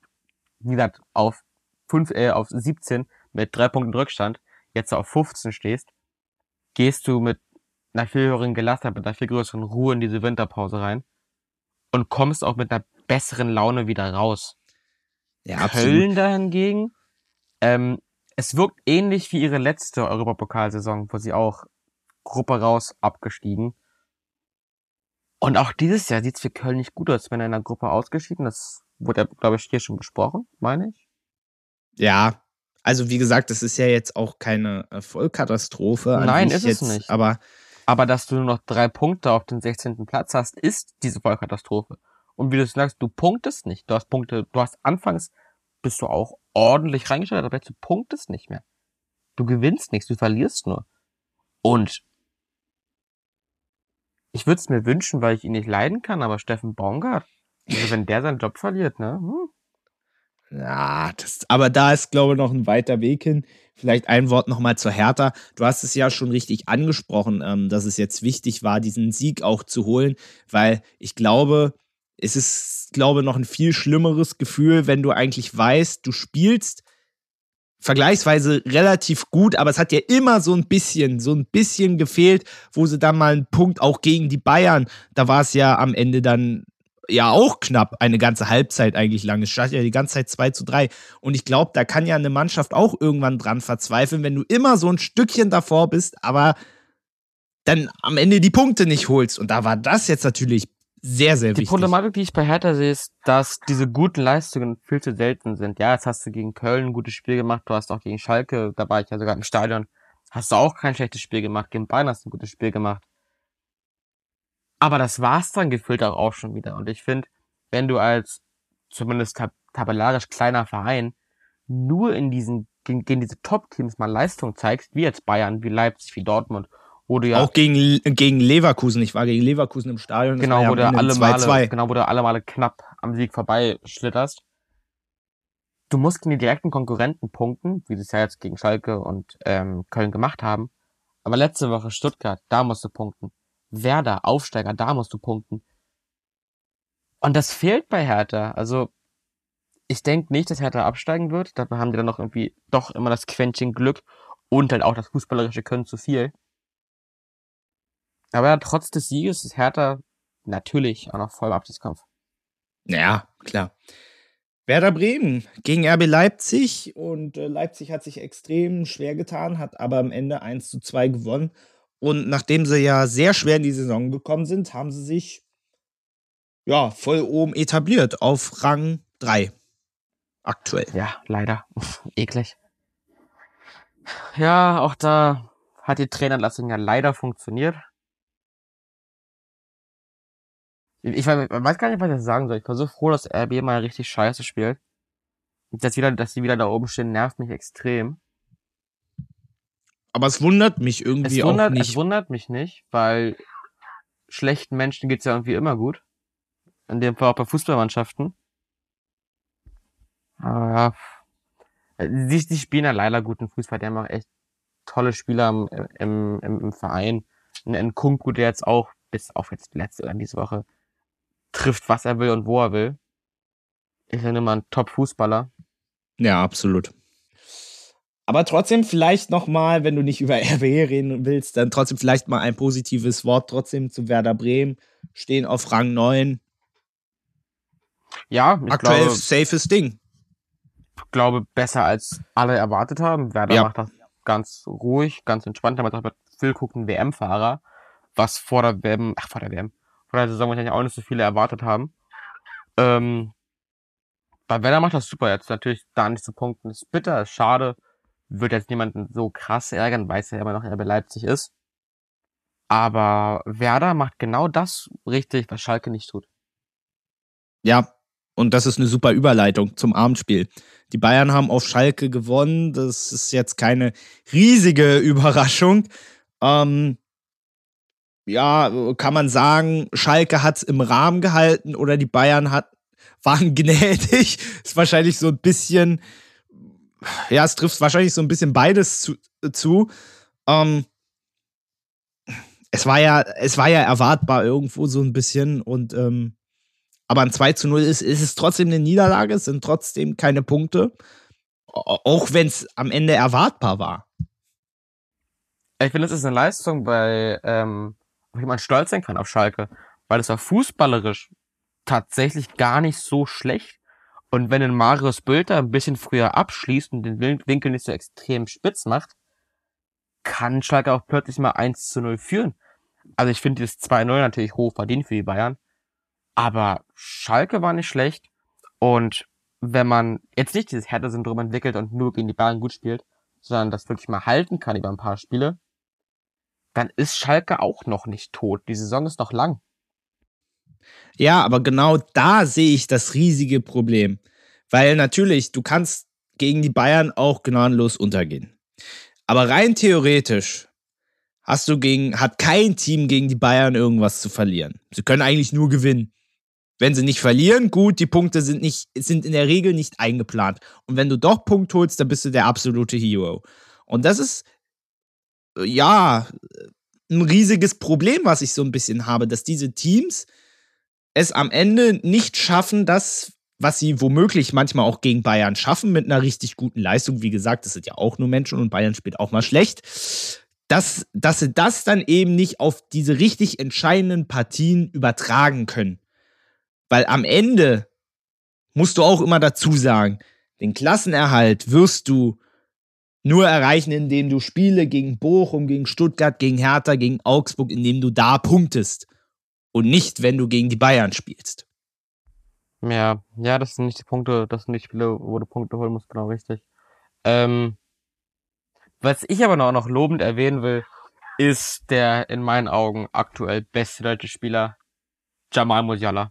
wie gesagt, auf fünf, äh, auf 17 mit drei Punkten Rückstand jetzt auf 15 stehst, gehst du mit einer viel höheren Gelassenheit, mit einer viel größeren Ruhe in diese Winterpause rein und kommst auch mit einer besseren Laune wieder raus. Ja, Köln dahingegen, ähm, es wirkt ähnlich wie ihre letzte Europapokalsaison, wo sie auch Gruppe raus abgestiegen. Und auch dieses Jahr sieht's für Köln nicht gut aus, wenn er in der Gruppe ausgeschieden. Das wurde ja, glaube ich, hier schon besprochen, meine ich. Ja, also wie gesagt, das ist ja jetzt auch keine Vollkatastrophe. Nein, ist es jetzt, nicht. Aber Aber dass du nur noch drei Punkte auf den 16. Platz hast, ist diese Vollkatastrophe. Und wie du sagst, du punktest nicht. Du hast Punkte, du hast anfangs, bist du auch ordentlich reingestellt, aber jetzt du punktest nicht mehr. Du gewinnst nichts, du verlierst nur. Und ich würde es mir wünschen, weil ich ihn nicht leiden kann, aber Steffen Baumgart, also wenn der seinen Job verliert, ne? Hm. ja, das, aber da ist, glaube ich, noch ein weiter Weg hin. Vielleicht ein Wort nochmal zur Hertha. Du hast es ja schon richtig angesprochen, ähm, dass es jetzt wichtig war, diesen Sieg auch zu holen, weil ich glaube, es ist, glaube ich, noch ein viel schlimmeres Gefühl, wenn du eigentlich weißt, du spielst vergleichsweise relativ gut, aber es hat ja immer so ein bisschen, so ein bisschen gefehlt, wo sie dann mal einen Punkt auch gegen die Bayern, da war es ja am Ende dann ja auch knapp, eine ganze Halbzeit eigentlich lang. Es stand ja die ganze Zeit 2 zu 3. Und ich glaube, da kann ja eine Mannschaft auch irgendwann dran verzweifeln, wenn du immer so ein Stückchen davor bist, aber dann am Ende die Punkte nicht holst. Und da war das jetzt natürlich sehr, sehr Die wichtig. Problematik, die ich bei Hertha sehe, ist, dass diese guten Leistungen viel zu selten sind. Ja, jetzt hast du gegen Köln ein gutes Spiel gemacht, du hast auch gegen Schalke, da war ich ja sogar im Stadion, hast du auch kein schlechtes Spiel gemacht, gegen Bayern hast du ein gutes Spiel gemacht. Aber das war's dann gefühlt auch, auch schon wieder. Und ich finde, wenn du als zumindest tab tabellarisch kleiner Verein nur in diesen, gegen, gegen diese Top-Teams mal Leistung zeigst, wie jetzt Bayern, wie Leipzig, wie Dortmund, wo du ja Auch gegen, gegen Leverkusen. Ich war gegen Leverkusen im Stadion. Genau, ja wo du alle 2-2. Male, genau, wo du alle Male knapp am Sieg vorbeischlitterst. Du musst gegen die direkten Konkurrenten punkten, wie sie es ja jetzt gegen Schalke und ähm, Köln gemacht haben. Aber letzte Woche Stuttgart, da musst du punkten. Werder, Aufsteiger, da musst du punkten. Und das fehlt bei Hertha. Also, ich denke nicht, dass Hertha absteigen wird. Dafür haben die dann noch irgendwie doch immer das Quäntchen Glück und halt auch das fußballerische Können zu viel. Aber trotz des Sieges ist Hertha natürlich auch noch voll im Abstiegskampf. Ja, klar. Werder Bremen gegen RB Leipzig und äh, Leipzig hat sich extrem schwer getan, hat aber am Ende 1 zu 2 gewonnen. Und nachdem sie ja sehr schwer in die Saison gekommen sind, haben sie sich ja voll oben etabliert auf Rang 3 aktuell. Ja, leider. Eklig. Ja, auch da hat die Trainerlassung ja leider funktioniert. Ich weiß, gar nicht, was ich sagen soll. Ich bin so froh, dass RB mal richtig scheiße spielt. Dass, wieder, dass die wieder da oben stehen, nervt mich extrem. Aber es wundert mich irgendwie es wundert, auch nicht. Es wundert mich nicht, weil schlechten Menschen geht's ja irgendwie immer gut. In dem Fall auch bei Fußballmannschaften. Aber ja, die, die spielen ja leider guten Fußball. Die haben auch echt tolle Spieler im, im, im, im Verein. Ein Kunku, der jetzt auch bis auf jetzt letzte oder diese Woche trifft, was er will und wo er will. Ist ja immer ein Top-Fußballer. Ja, absolut. Aber trotzdem vielleicht noch mal, wenn du nicht über RWE reden willst, dann trotzdem vielleicht mal ein positives Wort trotzdem zu Werder Bremen. Stehen auf Rang 9. Ja, ich aktuell glaube, safes Ding. Ich glaube, besser als alle erwartet haben. Werder ja. macht das ganz ruhig, ganz entspannt. Hat Phil Cook einen WM-Fahrer, was vor der WM, ach, vor der WM, vor der Saison wahrscheinlich auch nicht so viele erwartet haben. Ähm, bei Werder macht das super jetzt. Natürlich da nicht zu punkten ist bitter, ist schade. Wird jetzt niemanden so krass ärgern, weil es ja immer noch RB Leipzig ist. Aber Werder macht genau das richtig, was Schalke nicht tut. Ja, und das ist eine super Überleitung zum Abendspiel. Die Bayern haben auf Schalke gewonnen. Das ist jetzt keine riesige Überraschung. Ähm, ja, kann man sagen, Schalke hat es im Rahmen gehalten oder die Bayern hat, waren gnädig. Ist wahrscheinlich so ein bisschen, ja, es trifft wahrscheinlich so ein bisschen beides zu. zu. Ähm, es war ja, es war ja erwartbar irgendwo so ein bisschen und ähm, aber ein 2 zu 0 ist, ist es trotzdem eine Niederlage, es sind trotzdem keine Punkte. Auch wenn es am Ende erwartbar war. Ich finde, das ist eine Leistung bei ähm, wie man stolz sein kann auf Schalke, weil es war fußballerisch tatsächlich gar nicht so schlecht. Und wenn ein Marius Bülter ein bisschen früher abschließt und den Winkel nicht so extrem spitz macht, kann Schalke auch plötzlich mal 1 zu 0 führen. Also ich finde dieses 2-0 natürlich hoch verdient für die Bayern. Aber Schalke war nicht schlecht. Und wenn man jetzt nicht dieses Härte-Syndrom entwickelt und nur gegen die Bayern gut spielt, sondern das wirklich mal halten kann über ein paar Spiele, dann ist Schalke auch noch nicht tot. Die Saison ist noch lang. Ja, aber genau da sehe ich das riesige Problem. Weil natürlich, du kannst gegen die Bayern auch gnadenlos untergehen. Aber rein theoretisch hast du gegen, hat kein Team gegen die Bayern irgendwas zu verlieren. Sie können eigentlich nur gewinnen. Wenn sie nicht verlieren, gut, die Punkte sind nicht, sind in der Regel nicht eingeplant. Und wenn du doch Punkt holst, dann bist du der absolute Hero. Und das ist ja, ein riesiges Problem, was ich so ein bisschen habe, dass diese Teams es am Ende nicht schaffen, das, was sie womöglich manchmal auch gegen Bayern schaffen, mit einer richtig guten Leistung. Wie gesagt, das sind ja auch nur Menschen und Bayern spielt auch mal schlecht. Dass, dass sie das dann eben nicht auf diese richtig entscheidenden Partien übertragen können. Weil am Ende musst du auch immer dazu sagen, den Klassenerhalt wirst du nur erreichen, indem du Spiele gegen Bochum, gegen Stuttgart, gegen Hertha, gegen Augsburg, indem du da punktest. Und nicht, wenn du gegen die Bayern spielst. Ja, ja, das sind nicht die Punkte, das sind die Spiele, wo du Punkte holen musst, genau richtig. Ähm, was ich aber noch, noch lobend erwähnen will, ist der in meinen Augen aktuell beste deutsche Spieler, Jamal Musiala.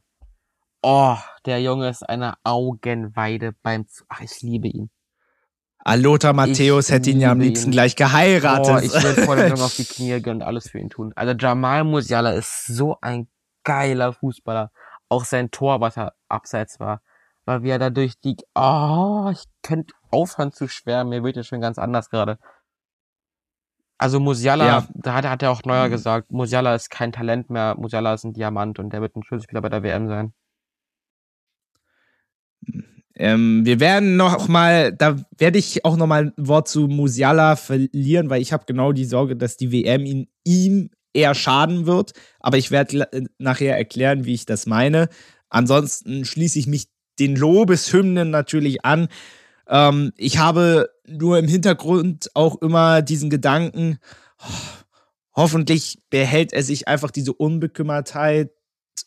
Oh, der Junge ist eine Augenweide beim, Z ach, ich liebe ihn. Lothar Matthäus hätte ihn ja am liebsten ihn. gleich geheiratet. Oh, ich würde vor dem Jungen auf die Knie gehen und alles für ihn tun. Also Jamal Musiala ist so ein geiler Fußballer. Auch sein Tor, was er abseits war. Weil wie er da durch die... Oh, ich könnte aufhören zu schwärmen. Mir wird ja schon ganz anders gerade. Also Musiala, Ja. da hat, hat ja auch Neuer Mhm. gesagt, Musiala ist kein Talent mehr, Musiala ist ein Diamant und der wird ein Schlüsselspieler bei der WM sein. Ähm, wir werden noch mal, da werde ich auch noch mal ein Wort zu Musiala verlieren, weil ich habe genau die Sorge, dass die WM ihn, ihm eher schaden wird. Aber ich werde äh, nachher erklären, wie ich das meine. Ansonsten schließe ich mich den Lobeshymnen natürlich an. Ähm, ich habe nur im Hintergrund auch immer diesen Gedanken, oh, hoffentlich behält er sich einfach diese Unbekümmertheit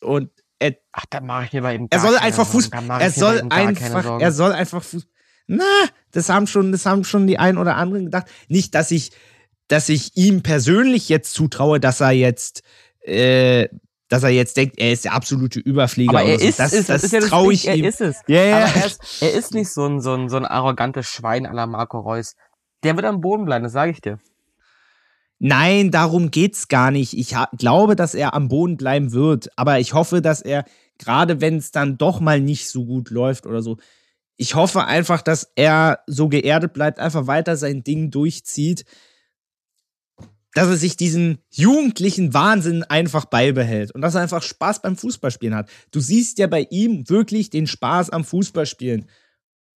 und er Ach, da mache ich mir bei ihm er soll einfach Sorgen. Fuß, Da mach er soll ihm einfach, er soll einfach Fuß. Na, das haben schon, das haben schon die ein oder anderen gedacht. Nicht, dass ich, dass ich ihm persönlich jetzt zutraue, dass er jetzt, äh, dass er jetzt denkt, er ist der absolute Überflieger. aber er oder so. ist das, es, das ist ja das ich ihm. Er ist es. Ja, ja. Aber er ist, er ist nicht so ein, so ein, so ein arrogantes Schwein à la Marco Reus. Der wird am Boden bleiben, das sage ich dir. Nein, darum geht's gar nicht. Ich glaube, dass er am Boden bleiben wird, aber ich hoffe, dass er, gerade wenn es dann doch mal nicht so gut läuft oder so, ich hoffe einfach, dass er so geerdet bleibt, einfach weiter sein Ding durchzieht, dass er sich diesen jugendlichen Wahnsinn einfach beibehält und dass er einfach Spaß beim Fußballspielen hat. Du siehst ja bei ihm wirklich den Spaß am Fußballspielen.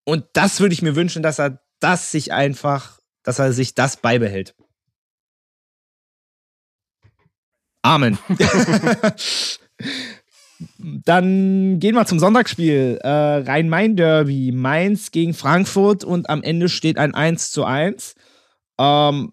Und das würde ich mir wünschen, dass er das sich einfach, dass er sich das beibehält. Amen. Dann gehen wir zum Sonntagsspiel. Äh, Rhein-Main-Derby. Mainz gegen Frankfurt und am Ende steht ein 1 zu 1. Ähm,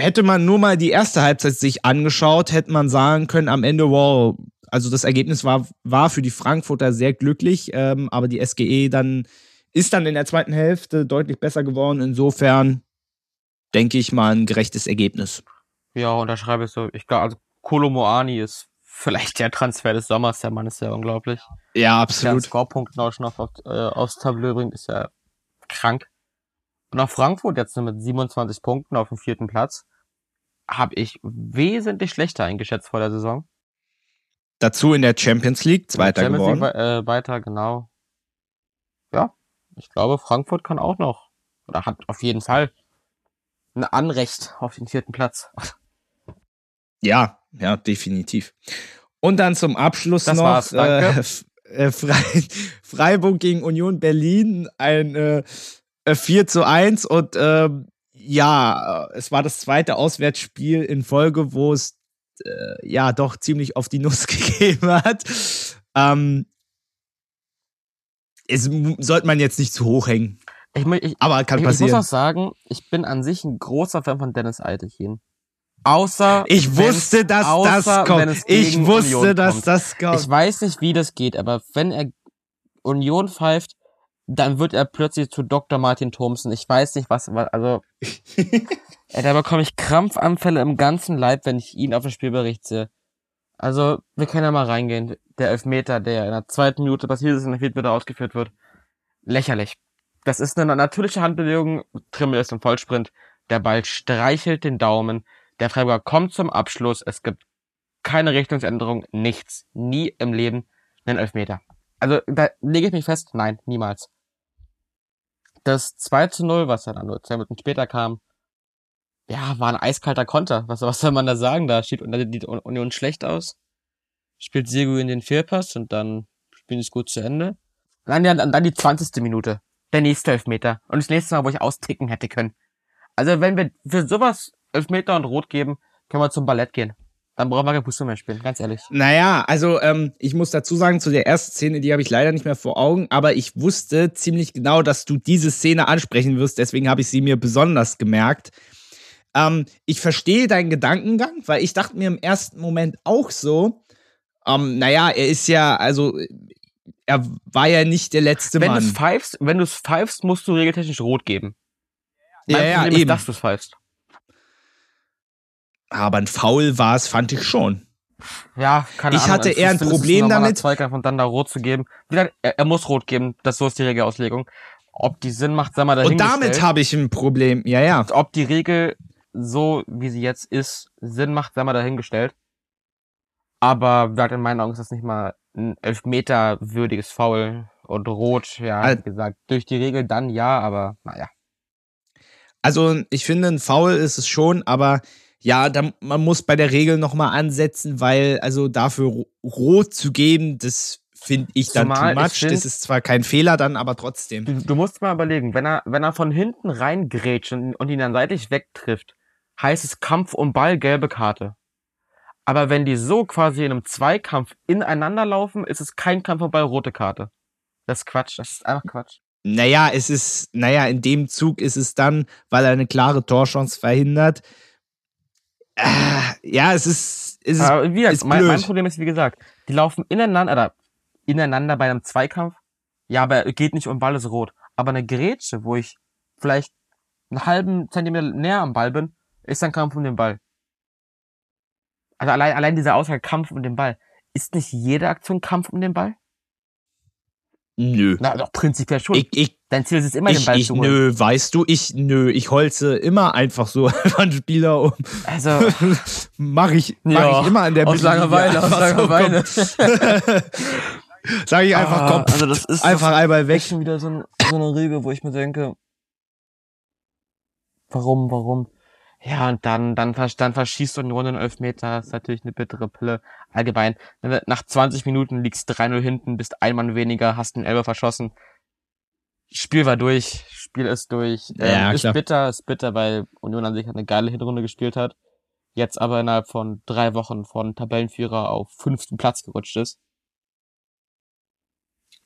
hätte man nur mal die erste Halbzeit sich angeschaut, hätte man sagen können, am Ende, wow, also das Ergebnis war, war für die Frankfurter sehr glücklich, ähm, aber die SGE dann ist dann in der zweiten Hälfte deutlich besser geworden. Insofern denke ich mal ein gerechtes Ergebnis. Ja, unterschreibe ich so. Ich glaube, also Kolomoani ist vielleicht der Transfer des Sommers. Der Mann ist ja unglaublich. Ja, Der an Scorepunkten auch schon auf, äh, aufs Tableau bringt, ist ja krank. Und auch Frankfurt jetzt nur mit 27 Punkten auf dem vierten Platz habe ich wesentlich schlechter eingeschätzt vor der Saison. Dazu in der Champions League Zweiter Champions geworden. League, äh, weiter, genau. Ja, ich glaube, Frankfurt kann auch noch, oder hat auf jeden Fall ein Anrecht auf den vierten Platz. Ja, ja, definitiv. Und dann zum Abschluss Das noch war's, danke. Äh, äh, Frei Freiburg gegen Union Berlin, ein äh, äh, 4 zu 1 und ähm, ja, äh, es war das zweite Auswärtsspiel in Folge, wo es äh, ja doch ziemlich auf die Nuss gegeben hat. Ähm, es sollte man jetzt nicht zu hoch hängen, Ich, ich, aber kann ich, ich muss passieren. auch sagen, ich bin an sich ein großer Fan von Dennis Eitekin. Außer Ich wusste, dass außer das kommt. Ich wusste, Union dass kommt. das kommt. Ich weiß nicht, wie das geht, aber wenn er Union pfeift, dann wird er plötzlich zu Dr. Martin Thomsen. Ich weiß nicht, was, was also, ey, da bekomme ich Krampfanfälle im ganzen Leib, wenn ich ihn auf dem Spielbericht sehe. Also, wir können ja mal reingehen. Der Elfmeter, der in der zweiten Minute passiert ist und der wieder ausgeführt wird. Lächerlich. Das ist eine natürliche Handbewegung. Trimmel ist im Vollsprint. Der Ball streichelt den Daumen. Der Freiburger kommt zum Abschluss. Es gibt keine Richtungsänderung, nichts. Nie im Leben einen Elfmeter. Also, da lege ich mich fest, nein, niemals. Das 2 zu 0, was ja dann nur zwei Minuten später kam, ja, war ein eiskalter Konter. Was, was soll man da sagen? Da steht die Union schlecht aus. Spielt Segu in den Fehlpass und dann spielen sie es gut zu Ende. Dann, dann, dann die 20. Minute. Der nächste Elfmeter. Und das nächste Mal, wo ich austicken hätte können. Also, wenn wir für sowas Elfmeter und Rot geben, können wir zum Ballett gehen. Dann brauchen wir kein Fußball mehr spielen, ganz ehrlich. Naja, also ähm, ich muss dazu sagen, zu der ersten Szene, die habe ich leider nicht mehr vor Augen, aber ich wusste ziemlich genau, dass du diese Szene ansprechen wirst, deswegen habe ich sie mir besonders gemerkt. Ähm, ich verstehe deinen Gedankengang, weil ich dachte mir im ersten Moment auch so, ähm, naja, er ist ja, also er war ja nicht der letzte Wenn Mann. pfeifst, wenn du es pfeifst, musst du regeltechnisch rot geben. Ja, Mein ja, Problem eben. ist, dass du es pfeifst. Aber ein Foul war es, fand ich schon. Ja, keine Ich Ahnung. hatte Es eher ein Problem normaler damit- Zweikampf und dann da rot zu geben. Er, er muss rot geben, das so ist die Regelauslegung. Ob die Sinn macht, sei mal Und dahingestellt. damit habe ich ein Problem. Ja, ja. ob die Regel so, wie sie jetzt ist, Sinn macht, sei mal dahingestellt. Aber in meinen Augen ist das nicht mal ein Elfmeter würdiges Foul und rot, ja, Al- wie gesagt, durch die Regel dann ja, aber naja. Also ich finde, ein Foul ist es schon, aber ja, da, man muss bei der Regel nochmal ansetzen, weil also dafür rot zu geben, das finde ich dann Zumal too much. Find, das ist zwar kein Fehler dann, aber trotzdem. Du, du, musst mal überlegen, wenn er, wenn er von hinten reingrätscht und, und ihn dann seitlich wegtrifft, heißt es Kampf um Ball, gelbe Karte. Aber wenn die so quasi in einem Zweikampf ineinander laufen, ist es kein Kampf um Ball, rote Karte. Das ist Quatsch, das ist einfach Quatsch. Naja, es ist, naja, in dem Zug ist es dann, weil er eine klare Torchance verhindert. Äh, ja, es ist, es ist, Aber wie gesagt, mein, mein, Problem ist, wie gesagt, die laufen ineinander, oder ineinander bei einem Zweikampf. Ja, aber geht nicht um Ball ist rot. Aber eine Grätsche, wo ich vielleicht einen halben Zentimeter näher am Ball bin, ist ein Kampf um den Ball. Also allein, allein dieser Aussage Kampf um den Ball. Ist nicht jede Aktion Kampf um den Ball? Nö. Na, doch, prinzipiell schon. Ich, ich, Dein Ziel ist es immer, ich, den Ball ich, zu holen. Nö, weißt du, ich, nö, ich holze immer einfach so einen Spieler um. Also. mach ich, mach ja, ich immer an der Aus Langeweile, aus Langeweile. Sag ich einfach, ah, komm, also das ist einfach einmal weg. schon wieder so, ein, so eine Regel, wo ich mir denke, warum, warum? Ja, und dann, dann, dann verschießt du Union in Elfmeter, das ist natürlich eine bittere Pille. Allgemein, nach 20 Minuten liegst 3-0 hinten, bist ein Mann weniger, hast einen Elber verschossen. Spiel war durch, Spiel ist durch. Ähm, ja, ist klar. bitter, ist bitter, weil Union an sich eine geile Hinrunde gespielt hat. Jetzt aber innerhalb von drei Wochen von Tabellenführer auf fünften Platz gerutscht ist.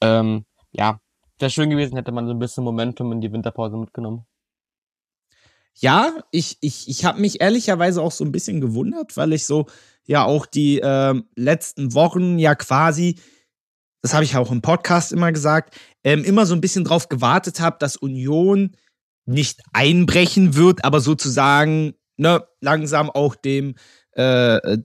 Ähm, ja, wäre schön gewesen, hätte man so ein bisschen Momentum in die Winterpause mitgenommen. Ja, ich, ich, ich habe mich ehrlicherweise auch so ein bisschen gewundert, weil ich so ja auch die äh, letzten Wochen ja quasi, das habe ich auch im Podcast immer gesagt, ähm, immer so ein bisschen drauf gewartet habe, dass Union nicht einbrechen wird, aber sozusagen ne, langsam auch dem äh,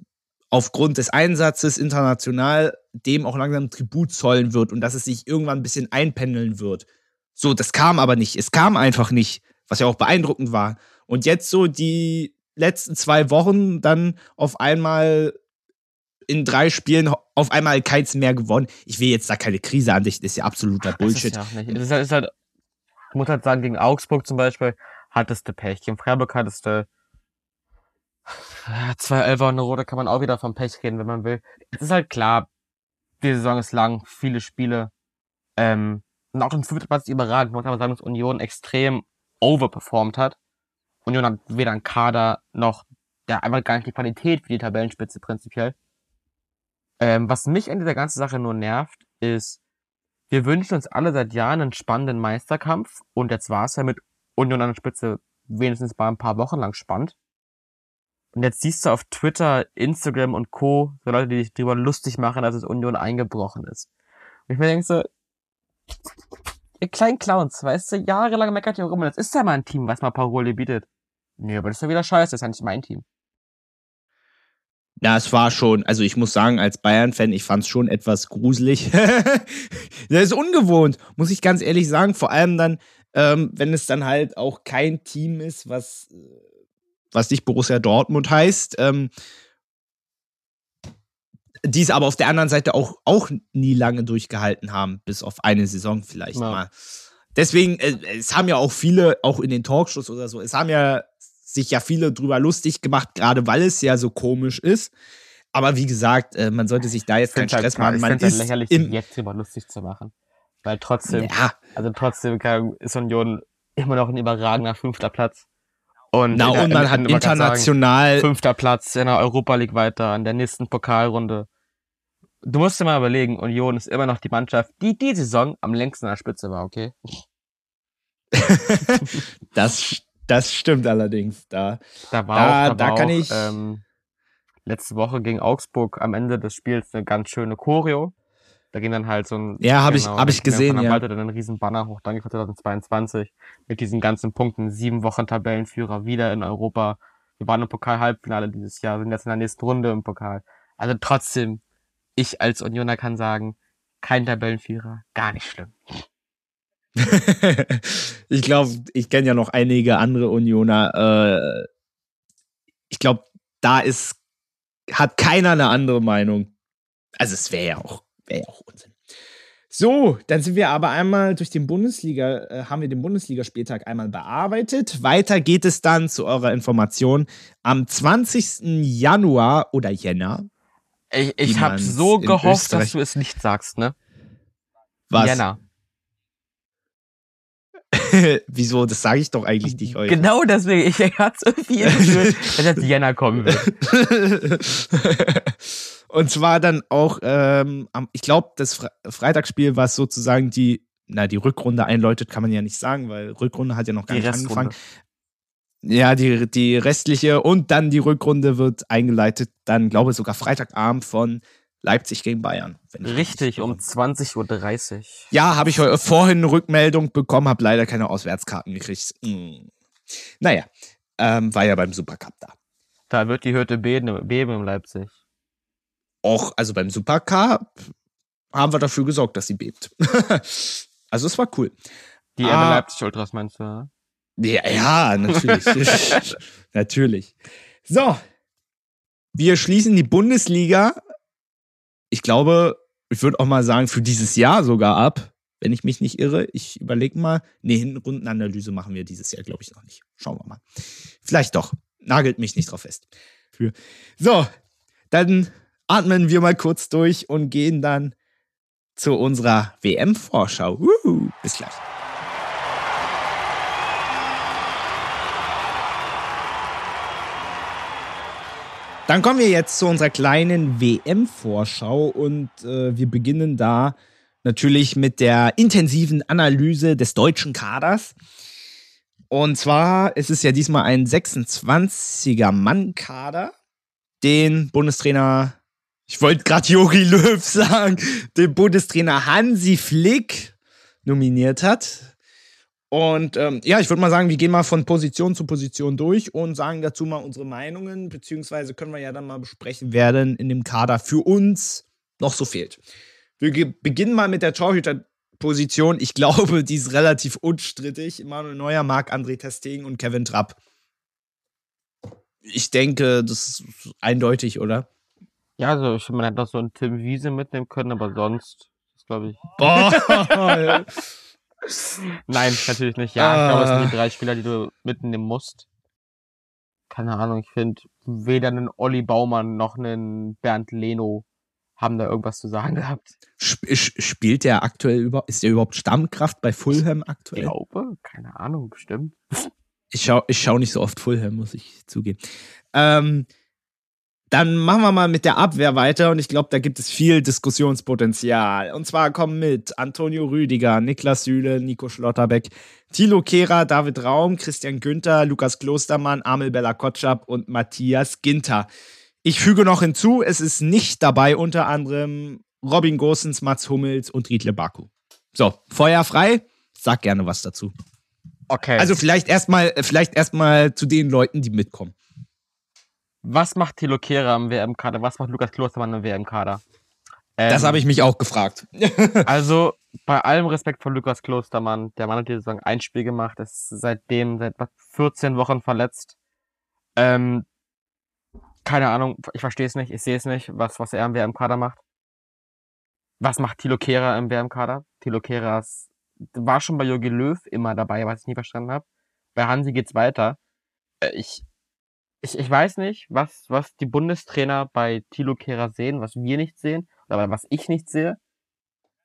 aufgrund des Einsatzes international dem auch langsam Tribut zollen wird und dass es sich irgendwann ein bisschen einpendeln wird. So, das kam aber nicht. Es kam einfach nicht, was ja auch beeindruckend war. Und jetzt so die letzten zwei Wochen dann auf einmal in drei Spielen auf einmal keins mehr gewonnen. Ich will jetzt da keine Krise andichten, das ist ja absoluter Bullshit. Das ist, ja ist halt, ist halt, ich muss halt sagen, gegen Augsburg zum Beispiel hattest du Pech. Gegen Freiburg hattest du zwei Elfer und eine Rote kann man auch wieder vom Pech reden, wenn man will. Es ist halt klar, die Saison ist lang, viele Spiele. Ähm, und auch im fünften Platz überragend. Man muss aber sagen, dass Union extrem overperformed hat. Union hat weder einen Kader noch der einfach gar nicht die Qualität wie die Tabellenspitze prinzipiell. Ähm, was mich an dieser ganzen Sache nur nervt, ist, wir wünschen uns alle seit Jahren einen spannenden Meisterkampf und jetzt war es ja mit Union an der Spitze wenigstens mal ein paar Wochen lang spannend. Und jetzt siehst du auf Twitter, Instagram und Co. so Leute, die sich darüber lustig machen, dass es Union eingebrochen ist. Und ich mir denke so, ihr kleinen Clowns, weißt du, jahrelang meckert ihr auch immer, das ist ja mal ein Team, was mal Parole bietet. Nee, aber das ist ja wieder scheiße, das ist ja nicht mein Team. Ja, es war schon, also ich muss sagen, als Bayern-Fan, ich fand es schon etwas gruselig. das ist ungewohnt, muss ich ganz ehrlich sagen. Vor allem dann, ähm, wenn es dann halt auch kein Team ist, was äh, was nicht Borussia Dortmund heißt. Ähm, die es aber auf der anderen Seite auch, auch nie lange durchgehalten haben, bis auf eine Saison vielleicht ja. mal. Deswegen, äh, es haben ja auch viele, auch in den Talkshows oder so, es haben ja sich ja viele drüber lustig gemacht, gerade weil es ja so komisch ist. Aber wie gesagt, äh, man sollte sich da jetzt keinen halt Stress machen. Man ist halt lächerlich, sich jetzt drüber lustig zu machen. Weil trotzdem, ja. also trotzdem ist Union immer noch ein überragender fünfter Platz. Und, Na, und man hat international. Sagen, fünfter Platz in der Europa League weiter, an der nächsten Pokalrunde. Du musst dir mal überlegen, Union ist immer noch die Mannschaft, die die Saison am längsten an der Spitze war, okay? das, das stimmt allerdings. Da, da war da, auch, da, da war kann auch, ich. Ähm, letzte Woche gegen Augsburg am Ende des Spiels eine ganz schöne Choreo. Da ging dann halt so ein. Ja, habe genau, ich, hab ich gesehen. Ja. dann einen riesen Banner hoch, danke für 2022. Mit diesen ganzen Punkten. Sieben Wochen Tabellenführer wieder in Europa. Wir waren im Pokal-Halbfinale dieses Jahr, sind jetzt in der nächsten Runde im Pokal. Also trotzdem, ich als Unioner kann sagen, kein Tabellenführer, gar nicht schlimm. ich glaube, ich kenne ja noch einige andere Unioner. Äh, ich glaube, da ist, hat keiner eine andere Meinung. Also es wäre ja auch wäre ja auch Unsinn. So, dann sind wir aber einmal durch den Bundesliga, äh, haben wir den Bundesligaspieltag einmal bearbeitet. Weiter geht es dann zu eurer Information am 20. Januar oder Jänner. Ich, ich habe so gehofft, dass du es nicht sagst, ne? Was? Jänner. Wieso? Das sage ich doch eigentlich nicht heute. Genau deswegen. Ich hatte es irgendwie Gefühl, dass jetzt Jänner kommen wird. Und zwar dann auch, ähm, ich glaube, das Fre Freitagsspiel, was sozusagen die, na, die Rückrunde einläutet, kann man ja nicht sagen, weil Rückrunde hat ja noch gar die nicht Restrunde. angefangen. Ja, die, die restliche und dann die Rückrunde wird eingeleitet, dann glaube ich sogar Freitagabend von Leipzig gegen Bayern. Richtig, um 20.30 Uhr. Ja, habe ich vorhin eine Rückmeldung bekommen, habe leider keine Auswärtskarten gekriegt. Hm. Naja, ähm, war ja beim Supercup da. Da wird die Hürde beben, beben in Leipzig. Auch, also beim Supercup haben wir dafür gesorgt, dass sie bebt. also es war cool. Die ah, Leipzig Ultras meinst du? Ja, ja natürlich. natürlich. So, wir schließen die Bundesliga ich glaube, ich würde auch mal sagen, für dieses Jahr sogar ab, wenn ich mich nicht irre. Ich überlege mal. Nee, Hinrundenanalyse machen wir dieses Jahr, glaube ich, noch nicht. Schauen wir mal. Vielleicht doch. Nagelt mich nicht drauf fest. Für. So, dann atmen wir mal kurz durch und gehen dann zu unserer WM-Vorschau. Bis gleich. Dann kommen wir jetzt zu unserer kleinen WM-Vorschau und äh, wir beginnen da natürlich mit der intensiven Analyse des deutschen Kaders. Und zwar ist es ja diesmal ein 26er Mann-Kader, den Bundestrainer, ich wollte gerade Jogi Löw sagen, den Bundestrainer Hansi Flick nominiert hat. Und ähm, ja, ich würde mal sagen, wir gehen mal von Position zu Position durch und sagen dazu mal unsere Meinungen, beziehungsweise können wir ja dann mal besprechen, wer denn in dem Kader für uns noch so fehlt. Wir beginnen mal mit der Torhüterposition. Ich glaube, die ist relativ unstrittig. Manuel Neuer, Marc-André Testegen und Kevin Trapp. Ich denke, das ist eindeutig, oder? Ja, also man hätte auch so einen Tim Wiese mitnehmen können, aber sonst, glaube ich. Boah, Nein, natürlich nicht. Ja, ich glaube, es sind die ah. drei Spieler, die du mitnehmen musst. Keine Ahnung, ich finde, weder einen Olli Baumann noch einen Bernd Leno haben da irgendwas zu sagen gehabt. Sp spielt der aktuell überhaupt, ist der überhaupt Stammkraft bei Fulham aktuell? Ich glaube, keine Ahnung, bestimmt. Ich schaue ich schau nicht so oft Fulham, muss ich zugeben. Ähm, dann machen wir mal mit der Abwehr weiter und ich glaube, da gibt es viel Diskussionspotenzial. Und zwar kommen mit Antonio Rüdiger, Niklas Süle, Nico Schlotterbeck, Thilo Kehrer, David Raum, Christian Günther, Lukas Klostermann, Amel Bella Kotschap und Matthias Ginter. Ich füge noch hinzu, es ist nicht dabei unter anderem Robin Gosens, Mats Hummels und Riedle Baku. So, Feuer frei. Sag gerne was dazu. Okay. Also vielleicht erstmal, vielleicht erstmal zu den Leuten, die mitkommen. Was macht Thilo Kehrer am WM-Kader? Was macht Lukas Klostermann am WM-Kader? Ähm, das habe ich mich auch gefragt. also, bei allem Respekt vor Lukas Klostermann, der Mann hat diese Saison ein Spiel gemacht, ist seitdem seit 14 Wochen verletzt. Ähm, keine Ahnung, ich verstehe es nicht, ich sehe es nicht, was, was er im WM-Kader macht. Was macht Thilo Kehrer im WM-Kader? Thilo Kehrer war schon bei Jogi Löw immer dabei, was ich nie verstanden habe. Bei Hansi geht's weiter. Äh, ich, ich, ich weiß nicht, was, was die Bundestrainer bei Thilo Kehrer sehen, was wir nicht sehen, oder was ich nicht sehe.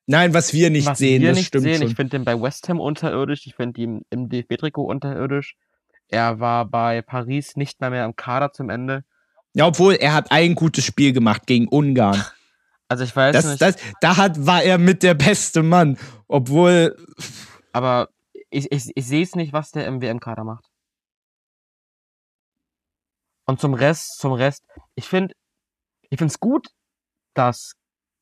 Nein, was wir nicht was sehen, wir das nicht stimmt sehen. Schon. Ich finde den bei West Ham unterirdisch, ich finde ihn im DFB-Trikot unterirdisch. Er war bei Paris nicht mehr, mehr im Kader zum Ende. Ja, obwohl er hat ein gutes Spiel gemacht gegen Ungarn. Also ich weiß das, nicht. Das, da hat, war er mit der beste Mann, obwohl. Aber ich, ich, ich sehe es nicht, was der im WM-Kader macht. Und zum Rest, zum Rest, ich finde, ich finde es gut, dass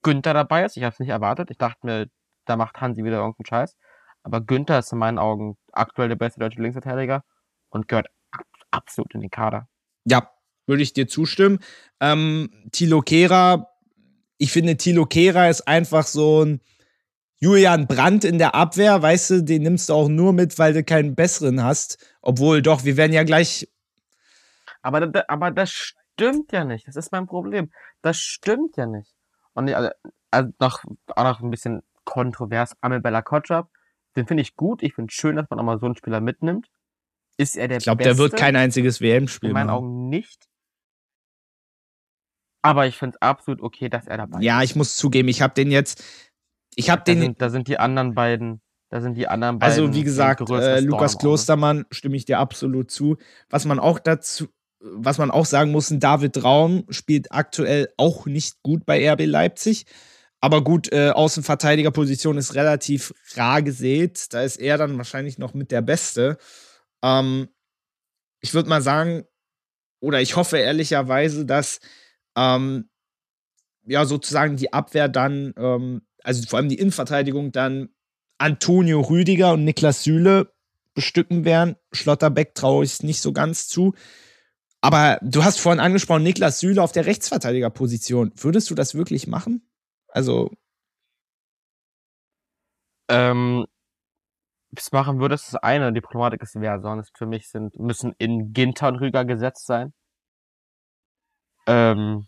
Günther dabei ist. Ich habe es nicht erwartet. Ich dachte mir, da macht Hansi wieder irgendeinen Scheiß. Aber Günther ist in meinen Augen aktuell der beste deutsche Linksverteidiger und gehört absolut in den Kader. Ja, würde ich dir zustimmen. Ähm, Tilo Kehrer, ich finde, Tilo Kehrer ist einfach so ein Julian Brandt in der Abwehr, weißt du, den nimmst du auch nur mit, weil du keinen besseren hast. Obwohl, doch, wir werden ja gleich aber, aber das stimmt ja nicht. Das ist mein Problem. Das stimmt ja nicht. Und also, also noch, auch noch ein bisschen kontrovers. Amel Bella Kotschap, den finde ich gut. Ich finde es schön, dass man auch mal so einen Spieler mitnimmt. Ist er der Ich glaube, der wird kein einziges WM-Spiel In meinen machen. Augen nicht. Aber ich finde es absolut okay, dass er dabei Ja, ist. ich muss zugeben, ich habe den jetzt. Ich habe Da den. sind, da sind die anderen beiden, da sind die anderen beiden. Also, wie gesagt, äh, Lukas. Klostermann stimme ich dir absolut zu. Was man auch dazu, was man auch sagen muss, ein David Raum spielt aktuell auch nicht gut bei RB Leipzig. Aber gut, äh, Außenverteidigerposition ist relativ rar gesät. Da ist er dann wahrscheinlich noch mit der Beste. Ähm, ich würde mal sagen, oder ich hoffe ehrlicherweise, dass ähm, ja sozusagen die Abwehr dann, ähm, also vor allem die Innenverteidigung dann Antonio Rüdiger und Niklas Süle bestücken werden. Schlotterbeck traue ich es nicht so ganz zu. Aber du hast vorhin angesprochen, Niklas Süle auf der Rechtsverteidigerposition. Würdest du das wirklich machen? Also, Ähm, das machen würde, ist das eine. Die Problematik ist, wer sonst für mich sind, müssen in Ginter und Rüger gesetzt sein. Ähm,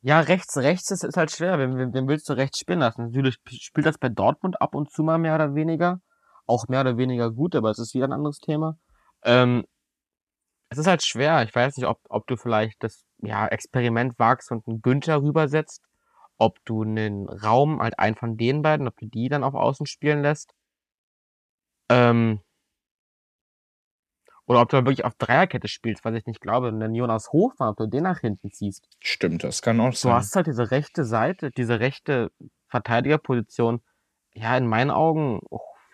ja, rechts, rechts ist, ist halt schwer. Wen, wen, willst du rechts spielen lassen? Natürlich spielt das bei Dortmund ab und zu mal mehr oder weniger. Auch mehr oder weniger gut, aber es ist wieder ein anderes Thema. Ähm, es ist halt schwer. Ich weiß nicht, ob, ob du vielleicht das ja, Experiment wagst und einen Günther rübersetzt. Ob du einen Raum, halt einen von den beiden, ob du die dann auf Außen spielen lässt. Ähm, oder ob du wirklich auf Dreierkette spielst, was ich nicht glaube. Und dann Jonas Hofmann, ob du den nach hinten ziehst. stimmt, das kann auch Du sein. hast halt diese rechte Seite, diese rechte Verteidigerposition. Ja, in meinen Augen,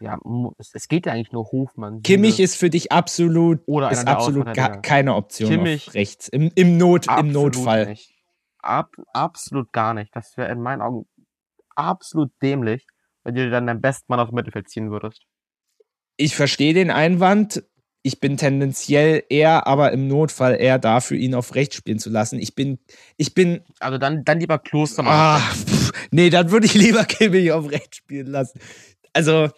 ja, es, geht ja eigentlich nur Hofmann. Kimmich ist für dich absolut, oder ist absolut keine Option Kimmich- rechts. Im, im, Not, im Notfall. Nicht. Ab, absolut gar nicht. Das wäre in meinen Augen absolut dämlich, wenn du dir dann deinen besten Mann aus dem Mittelfeld ziehen würdest. Ich verstehe den Einwand. Ich bin tendenziell eher, aber im Notfall eher dafür, ihn auf rechts spielen zu lassen. Ich bin, ich bin, Also dann, dann lieber Klostermann. ah, pff, nee, dann würde ich lieber Kimmich auf rechts spielen lassen. Also,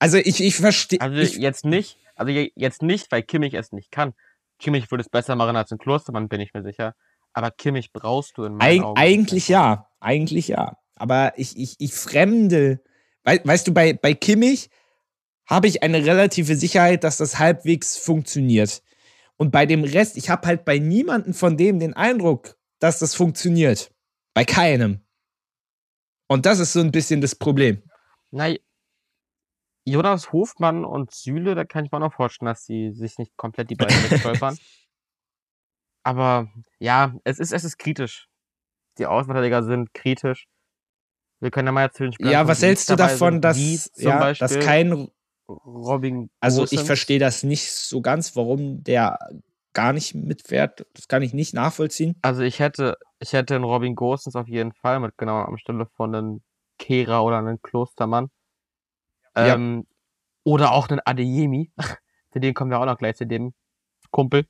also ich, ich verstehe. Also ich, jetzt nicht, also je- jetzt nicht, weil Kimmich es nicht kann. Kimmich würde es besser machen als ein Klostermann, bin ich mir sicher. Aber Kimmich brauchst du in meinen Eig Augen. eigentlich ja, eigentlich ja. Aber ich, ich, ich fremde, wei weißt du, bei, bei Kimmich habe ich eine relative Sicherheit, dass das halbwegs funktioniert. Und bei dem Rest, ich habe halt bei niemandem von dem den Eindruck, dass das funktioniert. Bei keinem. Und das ist so ein bisschen das Problem. Nein, Jonas Hofmann und Süle, da kann ich mir auch noch vorstellen, dass sie sich nicht komplett die beiden wegstolpern. Aber ja, es ist, es ist kritisch. Die Außenverteidiger sind kritisch. Wir können ja mal zu den Spielern Ja, was hältst du davon, sind, dass, ja, Beispiel dass kein. Robin Also, ich verstehe das nicht so ganz, warum der gar nicht mitfährt. Das kann ich nicht nachvollziehen. Also ich hätte, ich hätte einen Robin Gosens auf jeden Fall mitgenommen am Stelle von einem Kehrer oder einem Klostermann. Ja. Ähm, Oder auch einen Adeyemi. Zu dem kommen wir auch noch gleich, zu dem Kumpel.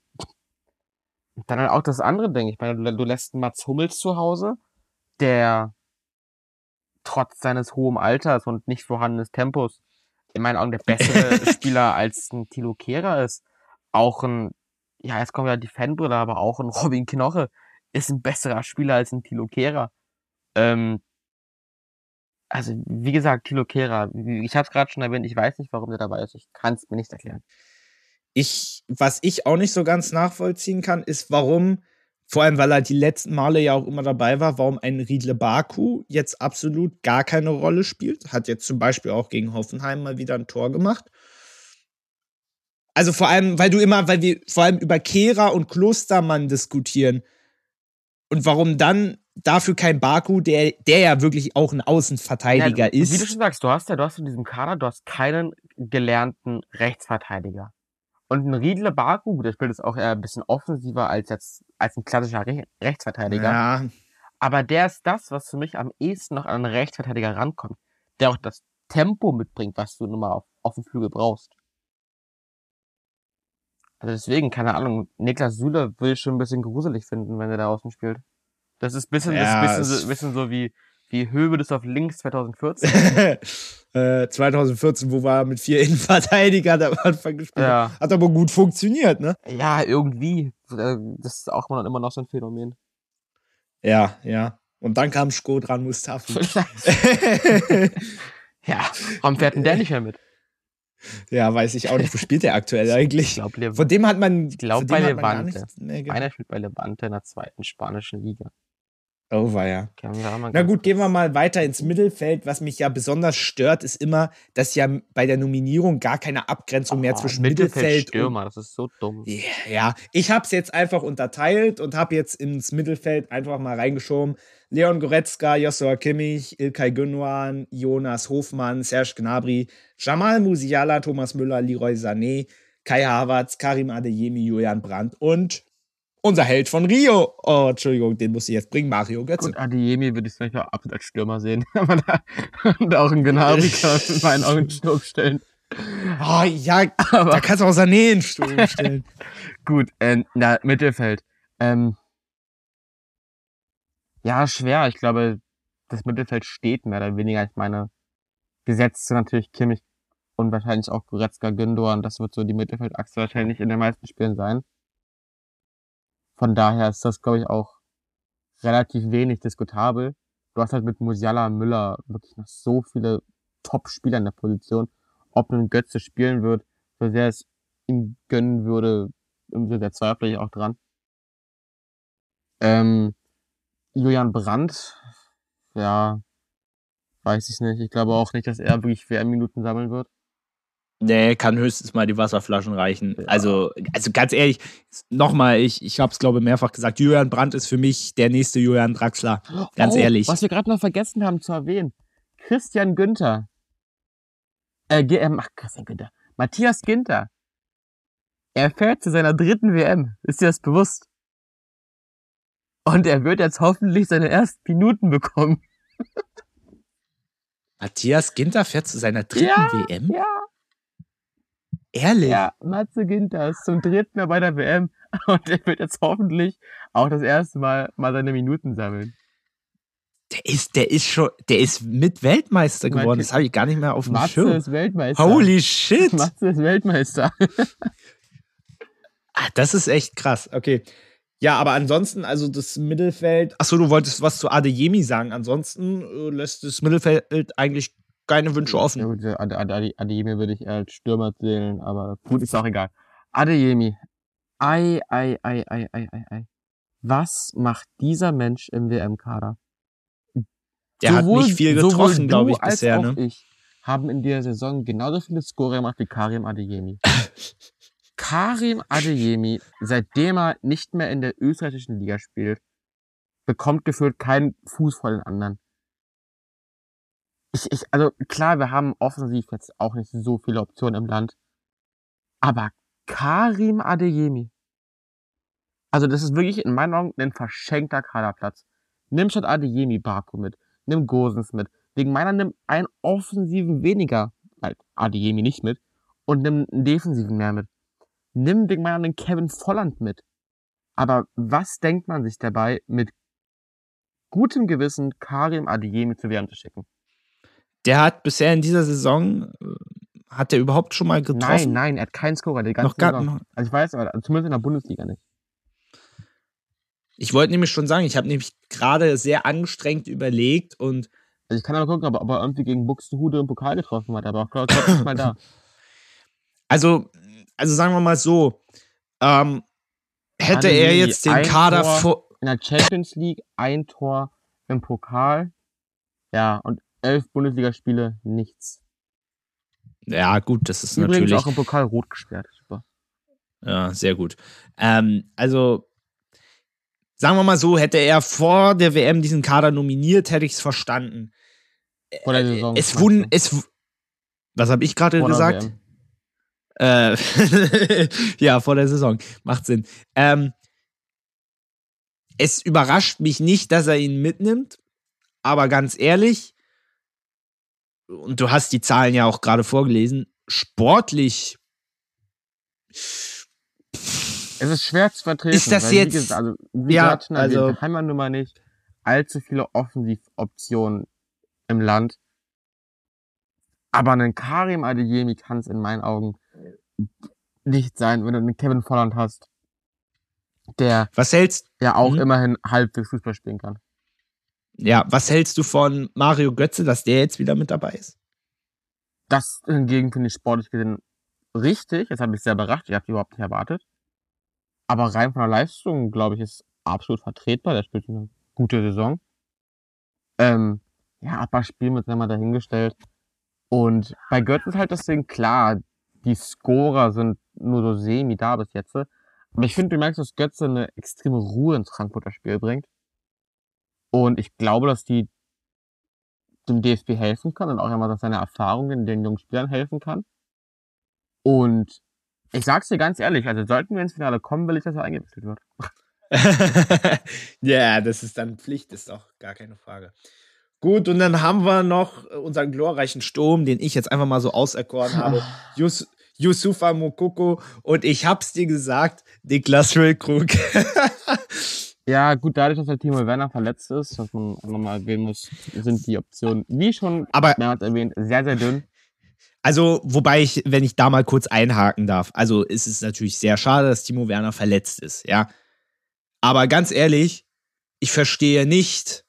Und dann halt auch das andere Ding. Ich meine, du, du lässt einen Mats Hummels zu Hause, der trotz seines hohen Alters und nicht vorhandenes Tempos in meinen Augen der bessere Spieler als ein Tilo Kehrer ist. Auch ein, ja, jetzt kommen ja die Fanbrille, aber auch ein Robin Knoche ist ein besserer Spieler als ein Tilo Kehrer. Ähm, also, wie gesagt, Tilo Kehrer, ich habe es gerade schon erwähnt, ich weiß nicht, warum der dabei ist. Ich kann es mir nicht erklären. Ich, was ich auch nicht so ganz nachvollziehen kann, ist, warum, vor allem weil er die letzten Male ja auch immer dabei war, warum ein Riedle Baku jetzt absolut gar keine Rolle spielt. Hat jetzt zum Beispiel auch gegen Hoffenheim mal wieder ein Tor gemacht. Also vor allem, weil du immer, weil wir vor allem über Kehrer und Klostermann diskutieren. Und warum dann dafür kein Baku, der, der ja wirklich auch ein Außenverteidiger Ja, ist. Wie du schon sagst, du hast ja, du hast in diesem Kader, du hast keinen gelernten Rechtsverteidiger. Und ein Riedle Baku, der spielt jetzt auch eher ein bisschen offensiver als jetzt, als ein klassischer Re Rechtsverteidiger. ja, Aber der ist das, was für mich am ehesten noch an einen Rechtsverteidiger rankommt. Der auch das Tempo mitbringt, was du nun mal auf, auf dem Flügel brauchst. Also deswegen, keine Ahnung, Niklas Süle will ich schon ein bisschen gruselig finden, wenn er da außen spielt. Das ist ein bisschen, Ja, das ist ein bisschen, so, bisschen so wie, wie Hövedes auf links 2014. äh, 2014, wo wir mit vier Innenverteidigern am Anfang gespielt haben. ja. Hat aber gut funktioniert, ne? Ja, irgendwie. Äh, Das ist auch immer noch, so ein Phänomen. Ja, ja. Und dann kam Skodran Mustafi. ja, warum fährt denn der nicht mehr mit? Ja, weiß ich auch nicht. Wo spielt der aktuell eigentlich? Ich glaube, von dem hat man, ich glaub, von bei Levante. Einer spielt bei Levante in der zweiten spanischen Liga. Oh, war ja. Na gut, gehen wir mal weiter ins Mittelfeld. Was mich ja besonders stört, ist immer, dass ja bei der Nominierung gar keine Abgrenzung mehr Oh, zwischen Mittelfeld und Stürmer, das ist so dumm. Ja, ja. ich habe es jetzt einfach unterteilt und habe jetzt ins Mittelfeld einfach mal reingeschoben. Leon Goretzka, Joshua Kimmich, Ilkay Gündogan, Jonas Hofmann, Serge Gnabry, Jamal Musiala, Thomas Müller, Leroy Sané, Kai Havertz, Karim Adeyemi, Julian Brandt und unser Held von Rio. Oh, Entschuldigung, den muss ich jetzt bringen, Mario Götze. Gut, Adeyemi würde ich vielleicht auch absolut als Stürmer sehen. Aber da, und auch ein man in meinen Augen Sturm stellen. Oh, ja, Aber da kannst du auch Sané in Sturm stellen. gut, äh, na, Mittelfeld. Ähm, ja, schwer. Ich glaube, das Mittelfeld steht mehr oder weniger. Ich meine, gesetzt sind natürlich Kimmich und wahrscheinlich auch Goretzka, Gündogan. Das wird so die Mittelfeldachse wahrscheinlich in den meisten Spielen sein. Von daher ist das, glaube ich, auch relativ wenig diskutabel. Du hast halt mit Musiala, Müller wirklich noch so viele Top-Spieler in der Position. Ob nun Götze spielen wird, so sehr es ihm gönnen würde, umso der zweifle ich auch dran. Ähm, Julian Brandt, ja, weiß ich nicht. Ich glaube auch nicht, dass er wirklich WM-Minuten sammeln wird. Nee, kann höchstens mal die Wasserflaschen reichen. Ja. Also, also ganz ehrlich, nochmal, ich, ich habe es glaube mehrfach gesagt, Julian Brandt ist für mich der nächste Julian Draxler. Ganz oh, ehrlich. Was wir gerade noch vergessen haben zu erwähnen. Christian Günther. Äh, Ge- ähm, ach, Christian Günther. Matthias Ginter. Er fährt zu seiner dritten WM. Ist dir das bewusst? Und er wird jetzt hoffentlich seine ersten Minuten bekommen. Matthias Ginter fährt zu seiner dritten Ja, WM? Ja, Ehrlich? ja, Matze Ginter ist zum dritten Mal bei der WM. Und er wird jetzt hoffentlich auch das erste Mal mal seine Minuten sammeln. Der ist, der ist schon, der ist mit Weltmeister geworden. Das habe ich gar nicht mehr auf dem Matze Schirm. ist Weltmeister. Holy shit! Matze ist Weltmeister. Ah, das ist echt krass. Okay. Ja, aber ansonsten, also das Mittelfeld. Achso, du wolltest was zu Adeyemi sagen. Ansonsten äh, lässt das Mittelfeld eigentlich keine Wünsche Ja, offen. gut, Ade- Ade- Ade- Adeyemi würde ich als Stürmer zählen, aber gut, ist auch egal. Adeyemi. Ei, ei, ei, ei, ei, ei, ei. Was macht dieser Mensch im WM-Kader? Der hat Sowohl- nicht viel getroffen, glaube ich, als bisher. auch Ne? ich haben in der Saison genauso viele Score gemacht wie Karim Adeyemi. Karim Adeyemi, seitdem er nicht mehr in der österreichischen Liga spielt, bekommt gefühlt keinen Fuß vor den anderen. Ich, ich, also klar, wir haben offensiv jetzt auch nicht so viele Optionen im Land. Aber Karim Adeyemi. Also das ist wirklich in meinen Augen ein verschenkter Kaderplatz. Nimm statt Adeyemi Baku mit. Nimm Gosens mit. Wegen meiner nimm einen offensiven weniger, halt Adeyemi nicht mit, und nimm einen defensiven mehr mit. Nimm wegen meiner einen Kevin Volland mit. Aber was denkt man sich dabei, mit gutem Gewissen Karim Adeyemi zu WM zu schicken? Der hat bisher in dieser Saison, äh, hat der überhaupt schon mal Nein, getroffen? nein, er hat keinen Scorer, die ganze Noch gar, Saison. Also ich weiß, aber zumindest in der Bundesliga nicht. ich wollte nämlich schon sagen, ich habe nämlich gerade sehr angestrengt überlegt und Also ich kann aber gucken, ob er, ob er irgendwie gegen Buxtehude im Pokal getroffen hat, aber auch glaube glaub, nicht mal da. also, also sagen wir mal so, ähm, hätte er jetzt den Kader Tor. vor. In der Champions League ein Tor im Pokal. Ja, und elf Bundesligaspiele, nichts. Ja, gut, das ist Übrigens natürlich. auch im Pokal rot gesperrt. Super. Ja, sehr gut. Ähm, also, sagen wir mal so, hätte er vor der WM diesen Kader nominiert, hätte ich es verstanden. Vor der Saison. Es wund, es. Was habe ich gerade gesagt? Äh, ja, vor der Saison. Macht Sinn. Ähm, es überrascht mich nicht, dass er ihn mitnimmt, aber ganz ehrlich, und du hast die Zahlen ja auch gerade vorgelesen, sportlich Es ist schwer zu vertreten. Ist das jetzt- gesagt, also, wie Ja, erwähnt, also- wir haben ja nun mal nicht allzu viele Offensivoptionen im Land. Aber einen Karim Adeyemi kann es in meinen Augen nicht sein, wenn du einen Kevin Volland hast, der Was hältst ja auch Mhm. immerhin halbwegs Fußball spielen kann. Ja, was hältst du von Mario Götze, dass der jetzt wieder mit dabei ist? Das hingegen finde ich sportlich gesehen richtig. Das hat mich sehr überrascht. Ich habe überhaupt nicht erwartet. Aber rein von der Leistung, glaube ich, ist absolut vertretbar. Der spielt eine gute Saison. Ähm, ja, aber Spiel mit einmal dahingestellt. Und bei Götze ist halt das Ding klar. Die Scorer sind nur so semi da bis jetzt. Aber ich finde, du merkst, dass Götze eine extreme Ruhe ins Frankfurter Spiel bringt. Und ich glaube, dass die dem DFB helfen kann und auch immer, dass seine Erfahrungen den jungen Spielern helfen kann. Und ich sag's dir ganz ehrlich, also sollten wir ins Finale kommen, will ich, dass er eingewechselt wird. ja, das ist dann Pflicht, ist auch gar keine Frage. Gut, und dann haben wir noch unseren glorreichen Sturm, den ich jetzt einfach mal so auserkoren habe. Yus Yusufa Mokoko und ich hab's dir gesagt, Niklas Füllkrug. ja, gut, dadurch, dass der Timo Werner verletzt ist, was man nochmal erwähnen muss, sind die Optionen, wie schon Aber, mehrmals erwähnt, sehr, sehr dünn. Also, wobei ich, wenn ich da mal kurz einhaken darf, also ist es natürlich sehr schade, dass Timo Werner verletzt ist, ja. Aber ganz ehrlich, ich verstehe nicht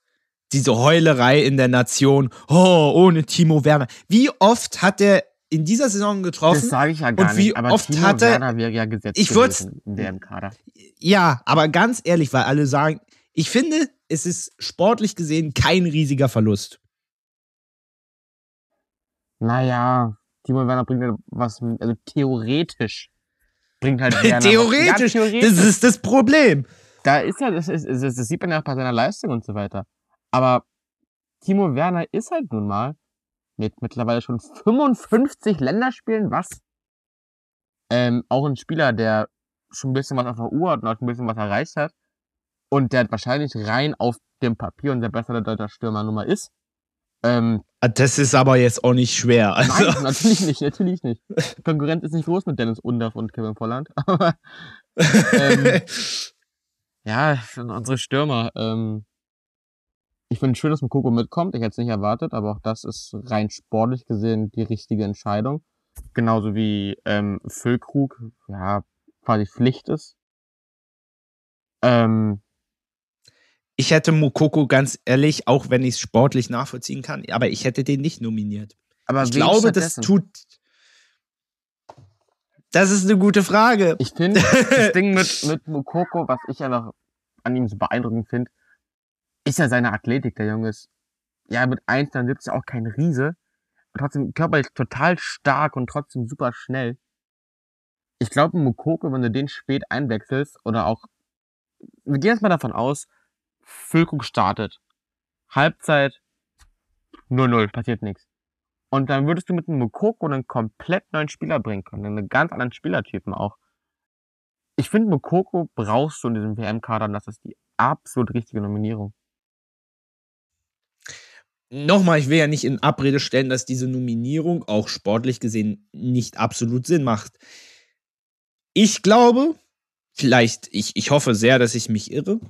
diese Heulerei in der Nation. Oh, ohne Timo Werner. Wie oft hat er in dieser Saison getroffen? Das sage ich ja gar und wie nicht. Aber oft Timo hat er- Werner wäre ja gesetzt Ich gewesen in dem Kader. Ja, aber ganz ehrlich, weil alle sagen, ich finde, es ist sportlich gesehen kein riesiger Verlust. Naja, Timo Werner bringt halt was, also theoretisch bringt halt Werner theoretisch, Ja, theoretisch. Das ist das Problem. da ist ja, das, ist, das sieht man ja auch bei seiner Leistung und so weiter. Aber Timo Werner ist halt nun mal mit mittlerweile schon 55 Länderspielen, was? Ähm, auch ein Spieler, der schon ein bisschen was auf der Uhr hat und auch ein bisschen was erreicht hat. Und der wahrscheinlich rein auf dem Papier unser bessere deutscher Stürmer Nummer ist. Ähm, Das ist aber jetzt auch nicht schwer. Also, Nein, natürlich nicht, natürlich nicht. Die Konkurrenz ist nicht groß mit Dennis Undaff und Kevin Volland. Aber ähm, ja, unsere Stürmer. Ähm, ich finde es schön, dass Mokoko mitkommt. Ich hätte es nicht erwartet, aber auch das ist rein sportlich gesehen die richtige Entscheidung. Genauso wie ähm, Füllkrug, ja, quasi Pflicht ist. Ähm, ich hätte Mokoko ganz ehrlich, auch wenn ich es sportlich nachvollziehen kann, aber ich hätte den nicht nominiert. aber Ich glaube, das tut. Das ist eine gute Frage. Ich finde, das Ding mit, mit Mokoko, was ich ja noch an ihm so beeindruckend finde, ist ja seine Athletik. Der Junge ist ja mit 1,79 auch kein Riese, trotzdem körperlich total stark und trotzdem super schnell. Ich glaube, Mokoko, wenn du den spät einwechselst oder auch, wir gehen jetzt mal davon aus, Füllkrug startet. Halbzeit 0-0, passiert nichts. Und dann würdest du mit einem Mokoko einen komplett neuen Spieler bringen können, einen ganz anderen Spielertypen auch. Ich finde, Mokoko brauchst du in diesem WM-Kader und das ist die absolut richtige Nominierung. Nochmal, ich will ja nicht in Abrede stellen, dass diese Nominierung auch sportlich gesehen nicht absolut Sinn macht. Ich glaube, vielleicht, ich, ich hoffe sehr, dass ich mich irre,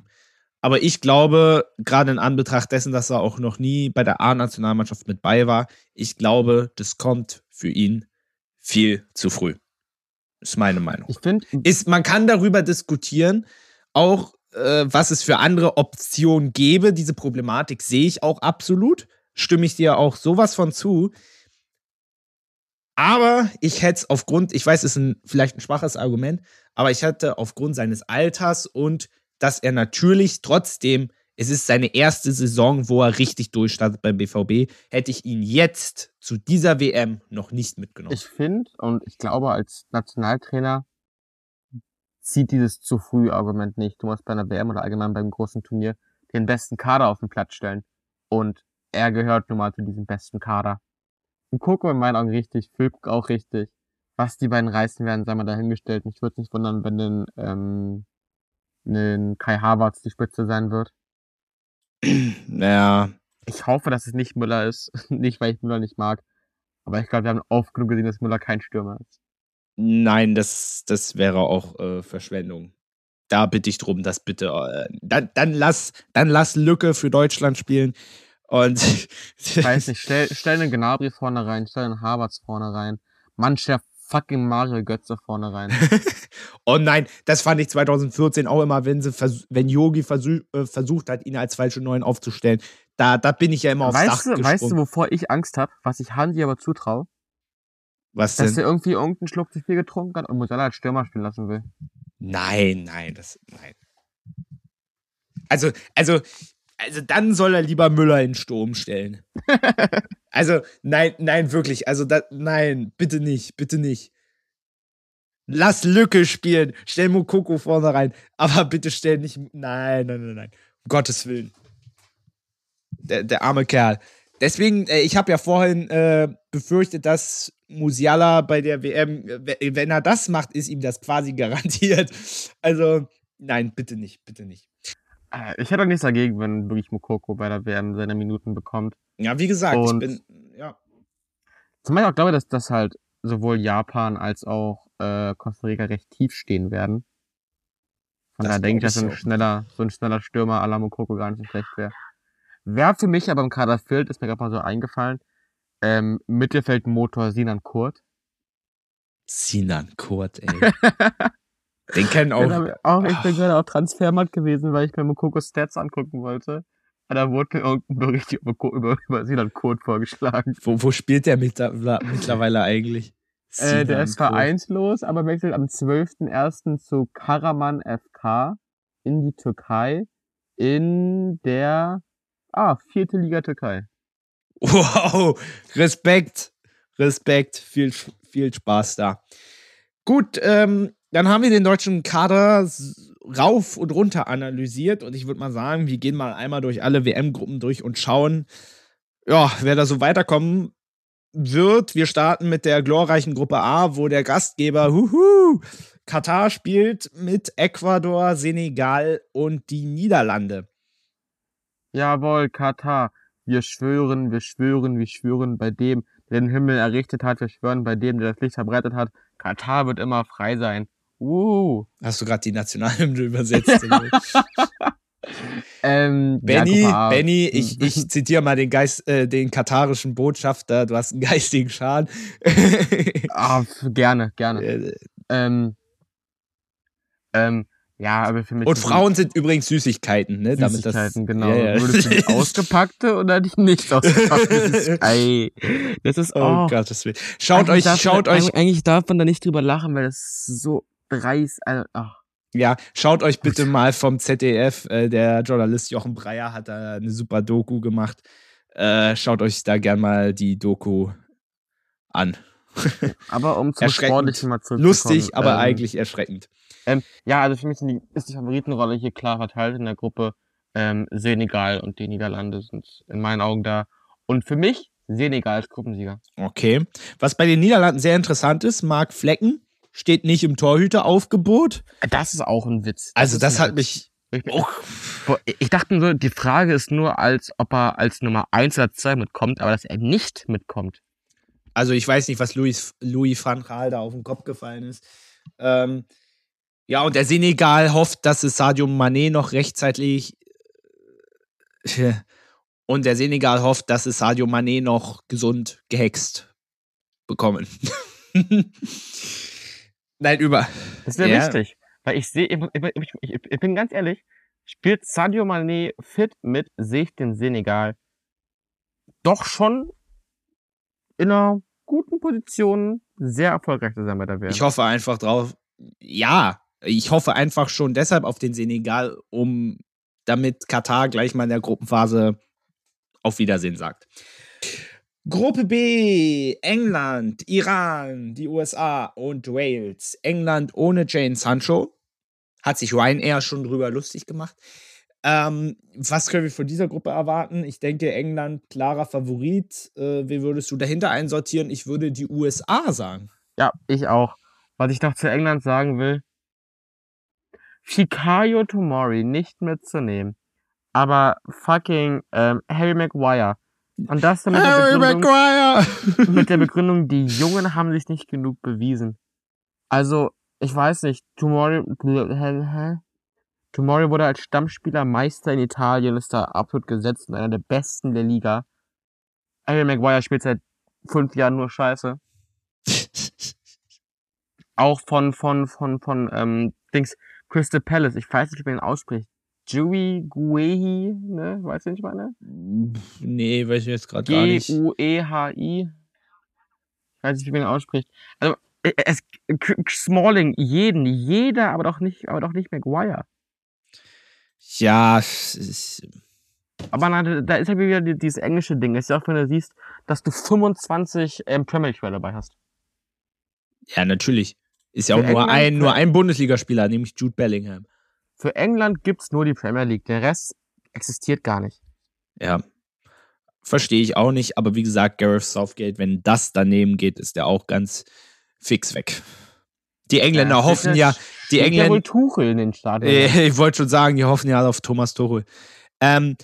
aber ich glaube, gerade in Anbetracht dessen, dass er auch noch nie bei der A-Nationalmannschaft mit bei war, ich glaube, das kommt für ihn viel zu früh. Ist meine Meinung. Ich finde, ist, man kann darüber diskutieren, auch äh, was es für andere Optionen gäbe. Diese Problematik sehe ich auch absolut. Stimme ich dir auch sowas von zu. Aber ich hätte es aufgrund, ich weiß, es ist ein, vielleicht ein schwaches Argument, aber ich hätte aufgrund seines Alters und dass er natürlich trotzdem, es ist seine erste Saison, wo er richtig durchstartet beim BVB, hätte ich ihn jetzt zu dieser WM noch nicht mitgenommen. ich finde und ich glaube, als Nationaltrainer zieht dieses zu früh Argument nicht. Du musst bei einer WM oder allgemein beim großen Turnier den besten Kader auf den Platz stellen. Und er gehört nun mal zu diesem besten Kader. Und Koko in meinen Augen richtig, Füllkrug auch richtig. Was die beiden reißen werden, sei mal dahingestellt. Mich würde nicht wundern, wenn den, ähm, den Kai Havertz die Spitze sein wird. ja, Ich hoffe, dass es nicht Müller ist. nicht, weil ich Müller nicht mag. Aber ich glaube, wir haben oft genug gesehen, dass Müller kein Stürmer ist. Nein, das, das wäre auch äh, Verschwendung. Da bitte ich drum, dass bitte. Äh, dann, dann, lass, dann lass Lücke für Deutschland spielen. Und Ich weiß nicht, stell, stell einen Gnabry vorne rein, stell einen Havertz vorne rein. Mancher fucking Mario Götze vorne rein. oh nein, das fand ich 2014 auch immer, wenn sie wenn Yogi versuch, äh, versucht hat, ihn als falsche Neuen aufzustellen. Da, da bin ich ja immer aufs weißt Dach du, gesprungen. Weißt du, wovor ich Angst habe, was ich Hansi aber zutraue? Was Dass denn? er irgendwie irgendeinen Schluck zu viel getrunken hat und Musiala als Stürmer spielen lassen will. Nein, nein, das nein. Also, also, also dann soll er lieber Müller in Sturm stellen. also, nein, nein, wirklich. Also, da, nein, bitte nicht, bitte nicht. Lass Lücke spielen. Stell Mokoko vorne rein. Aber bitte stell nicht. Nein, nein, nein, nein. Um Gottes Willen. Der, der arme Kerl. Deswegen, äh, ich habe ja vorhin äh, befürchtet, dass Musiala bei der WM, wenn er das macht, ist ihm das quasi garantiert. Also, nein, bitte nicht, bitte nicht. Äh, Ich hätte auch nichts dagegen, wenn wirklich Mokoko bei der WM seine Minuten bekommt. Ja, wie gesagt, Und- ich bin, ja. Zumal ich auch glaube, dass das halt sowohl Japan als auch äh, Costa Rica recht tief stehen werden. Von daher denke ich, dass so ein schneller, so ein schneller Stürmer à la Mokoko gar nicht so schlecht wäre. Wer für mich aber im Kader fehlt, ist mir gerade mal so eingefallen. Ähm, Mittelfeldmotor Sinan Kurt. Sinan Kurt, ey. Den kennen Auch, auch. auch, ich bin Ach. gerade auf Transfermarkt gewesen, weil ich mir Mokoko Stats angucken wollte. Und da wurde mir irgendein Bericht über, über, über Sinan Kurt vorgeschlagen. Wo, wo spielt der mittler- mittlerweile eigentlich? Äh, der ist vereinslos, aber wechselt am 12.01. zu Karaman FK in die Türkei in der ah, vierte Liga Türkei. Wow, Respekt, Respekt, viel, viel Spaß da. Gut, ähm, dann haben wir den deutschen Kader rauf und runter analysiert und ich würde mal sagen, wir gehen mal einmal durch alle WM-Gruppen durch und schauen, ja, wer da so weiterkommen wird. Wir starten mit der glorreichen Gruppe A, wo der Gastgeber huhu, Katar spielt mit Ecuador, Senegal und die Niederlande. Jawohl, Katar. Wir schwören, wir schwören, wir schwören bei dem, der den Himmel errichtet hat. Wir schwören bei dem, der das Licht verbreitet hat. Katar wird immer frei sein. Uh. Hast du gerade die Nationalhymne übersetzt? Ähm, Benny, ja. Benny, ich, ich zitiere mal den Geist, äh, den katarischen Botschafter, du hast einen geistigen Schaden. Ah, gerne, gerne. Äh, Ähm, ähm, ja, aber für mich. Und Frauen sind übrigens Süßigkeiten, ne? Damit das, Süßigkeiten, genau. Ja, ja. Würdest du die ausgepackte oder die nicht ausgepackte? Das ist, ey, das ist, Oh oh, Gottes Willen. Schaut Eigentlich euch, darf schaut man, euch, Eigentlich darf man da nicht drüber lachen, weil das so dreist, also, ach. ja, schaut euch bitte mal vom ZDF, äh, der Journalist Jochen Breyer hat da eine super Doku gemacht. Äh, schaut euch da gern mal die Doku an. Aber um zum. Sportlichen mal zurückzukommen. Lustig, aber ähm, eigentlich erschreckend. Ähm, ja, also für mich die, ist die Favoritenrolle hier klar verteilt in der Gruppe. Ähm, Senegal und die Niederlande sind in meinen Augen da. Und für mich Senegal als Gruppensieger. Okay. Was bei den Niederlanden sehr interessant ist, Marc Flecken steht nicht im Torhüteraufgebot. Das ist auch ein Witz. Also ist das hat Witz. mich. Ich, Oh, ich dachte nur, die Frage ist nur, als ob er als Nummer 1 oder 2 mitkommt, aber dass er nicht mitkommt. also ich weiß nicht, was Louis, Louis van Gaal da auf den Kopf gefallen ist. Ähm, ja, und der Senegal hofft, dass es Sadio Mané noch rechtzeitig äh, und der Senegal hofft, dass es Sadio Mané noch gesund gehext bekommen. Nein, über. Das wäre Ja. wichtig. Weil ich sehe, ich, ich, ich, ich bin ganz ehrlich, spielt Sadio Mané fit mit, sehe ich den Senegal doch schon in einer guten Position sehr erfolgreich zu sein bei der WM. Ich hoffe einfach drauf. Ja, ich hoffe einfach schon deshalb auf den Senegal, um damit Katar gleich mal in der Gruppenphase auf Wiedersehen sagt. Gruppe B, England, Iran, die USA und Wales. England ohne Jane Sancho. Hat sich Ryanair schon drüber lustig gemacht. Ähm, was können wir von dieser Gruppe erwarten? Ich denke, England klarer Favorit. Äh, wie würdest du dahinter einsortieren? Ich würde die USA sagen. Ja, ich auch. Was ich noch zu England sagen will, Fikayo Tomori nicht mitzunehmen, aber fucking ähm, Harry Maguire. Und das mit der, Harry Begründung, Maguire! mit der Begründung, die Jungen haben sich nicht genug bewiesen. Also, ich weiß nicht, Tomori? Tomori wurde als Stammspieler Meister in Italien, ist da absolut gesetzt und einer der besten der Liga. Harry Maguire spielt seit fünf Jahren nur Scheiße. Auch von, von, von, von, ähm, Dings, Crystal Palace. Ich weiß nicht, wie man ihn ausspricht. Jui Guehi, ne? Weißt du, was ich meine? Nee, weiß ich jetzt gerade gar nicht. G-U-E-H-I. Ich weiß nicht, wie man ihn ausspricht. Also, äh, es, K- Smalling, jeden, jeder, aber doch nicht, aber doch nicht Maguire. Ja, es ist, Aber na, da ist ja wieder die- dieses englische Ding. Es ist ja auch, wenn du siehst, dass du 25 ähm, Premier League dabei hast. ja, natürlich. Ist ja auch nur England- ein, nur ein Bundesligaspieler, nämlich Jude Bellingham. Für England gibt's nur die Premier League. Der Rest existiert gar nicht. Ja. Verstehe ich auch nicht, aber wie gesagt, Gareth Southgate, wenn das daneben geht, ist der auch ganz fix weg. Die Engländer Ja, hoffen ja, die steht ja wohl Engländer, Tuchel in den Stadion. ich wollte schon sagen, die hoffen ja auf Thomas Tuchel. Ähm,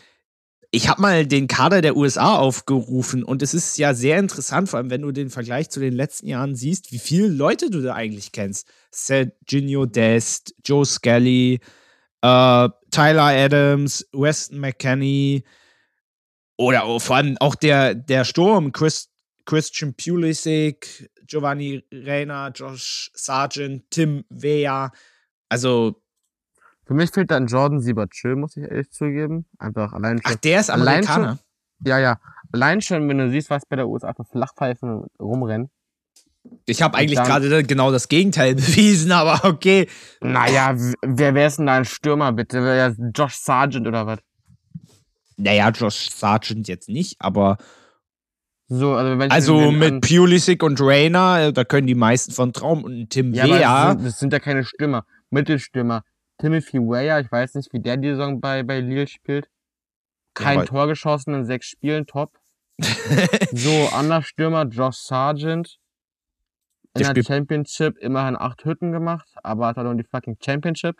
ich habe mal den Kader der USA aufgerufen und es ist ja sehr interessant, vor allem wenn du den Vergleich zu den letzten Jahren siehst, wie viele Leute du da eigentlich kennst. Sergio Dest, Joe Skelly, äh, Tyler Adams, Weston McKenney oder vor allem auch der, der Sturm, Chris, Christian Pulisic, Giovanni Reina, Josh Sargent, Tim Weah. Also, Für mich fehlt dann Jordan Siebertschö, muss ich ehrlich zugeben. Einfach allein schon. ach, der ist Allein Amerikaner. Ja, ja. Allein schon, wenn du siehst, was bei der USA für Flachpfeifen rumrennen. Ich habe eigentlich gerade genau das Gegenteil bewiesen, aber okay. Naja, wer ist denn da ein Stürmer, bitte? Wer ist Josh Sargent oder was? Naja, Josh Sargent jetzt nicht, aber So, also wenn also mit Pulisic und Rainer, äh, da können die meisten von Traum und Tim Ja, aber das das sind ja keine Stürmer. Mittelstürmer. Timothy Weah, ich weiß nicht, wie der die Saison bei, bei Lille spielt. Kein aber- Tor geschossen in sechs Spielen, top. So, anderer Stürmer, Josh Sargent. In Der der Championship immerhin acht Hütten gemacht, aber hat er nur die fucking Championship.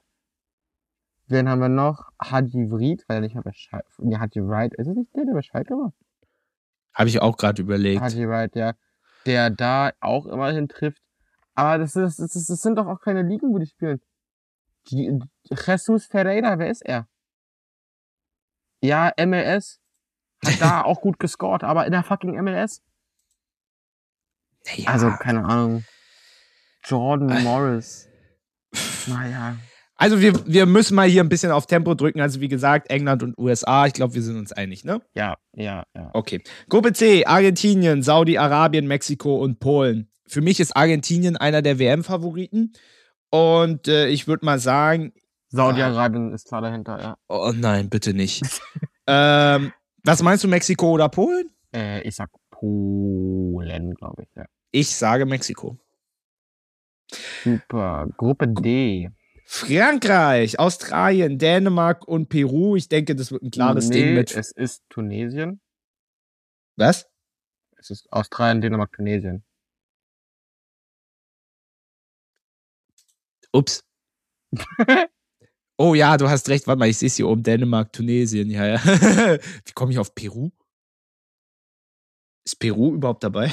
Wen haben wir noch? Hadji Vried, weil er nicht mehr bei Schalke, nee, Hadji Wright, ist es nicht der, der bei Schalke war? Habe ich auch gerade überlegt. Hadji Wright, ja. Der da auch immerhin trifft. Aber das ist, das ist, das sind doch auch keine Ligen, wo die spielen. Jesus Ferreira, wer ist er? Ja, MLS. Hat da auch gut gescored, aber in der fucking MLS. Naja. Also, keine Ahnung. Jordan Morris. Naja. Also wir, wir müssen mal hier ein bisschen auf Tempo drücken. Also wie gesagt, England und USA, ich glaube, wir sind uns einig, ne? Ja, ja, ja. Okay. Gruppe C, Argentinien, Saudi-Arabien, Mexiko und Polen. Für mich ist Argentinien einer der WM-Favoriten. Und äh, ich würde mal sagen, Saudi-Arabien ist klar dahinter, ja. oh nein, bitte nicht. ähm, was meinst du, Mexiko oder Polen? Äh, ich sag Polen, glaube ich, ja. Ich sage Mexiko. Super. Gruppe D. Frankreich, Australien, Dänemark und Peru. Ich denke, das wird ein klares nee, Ding mit. Es ist Tunesien. Was? Es ist Australien, Dänemark, Tunesien. Ups. oh ja, du hast recht. Warte mal, ich sehe es hier oben. Dänemark, Tunesien. Ja, ja. Wie komme ich auf Peru? Ist Peru überhaupt dabei?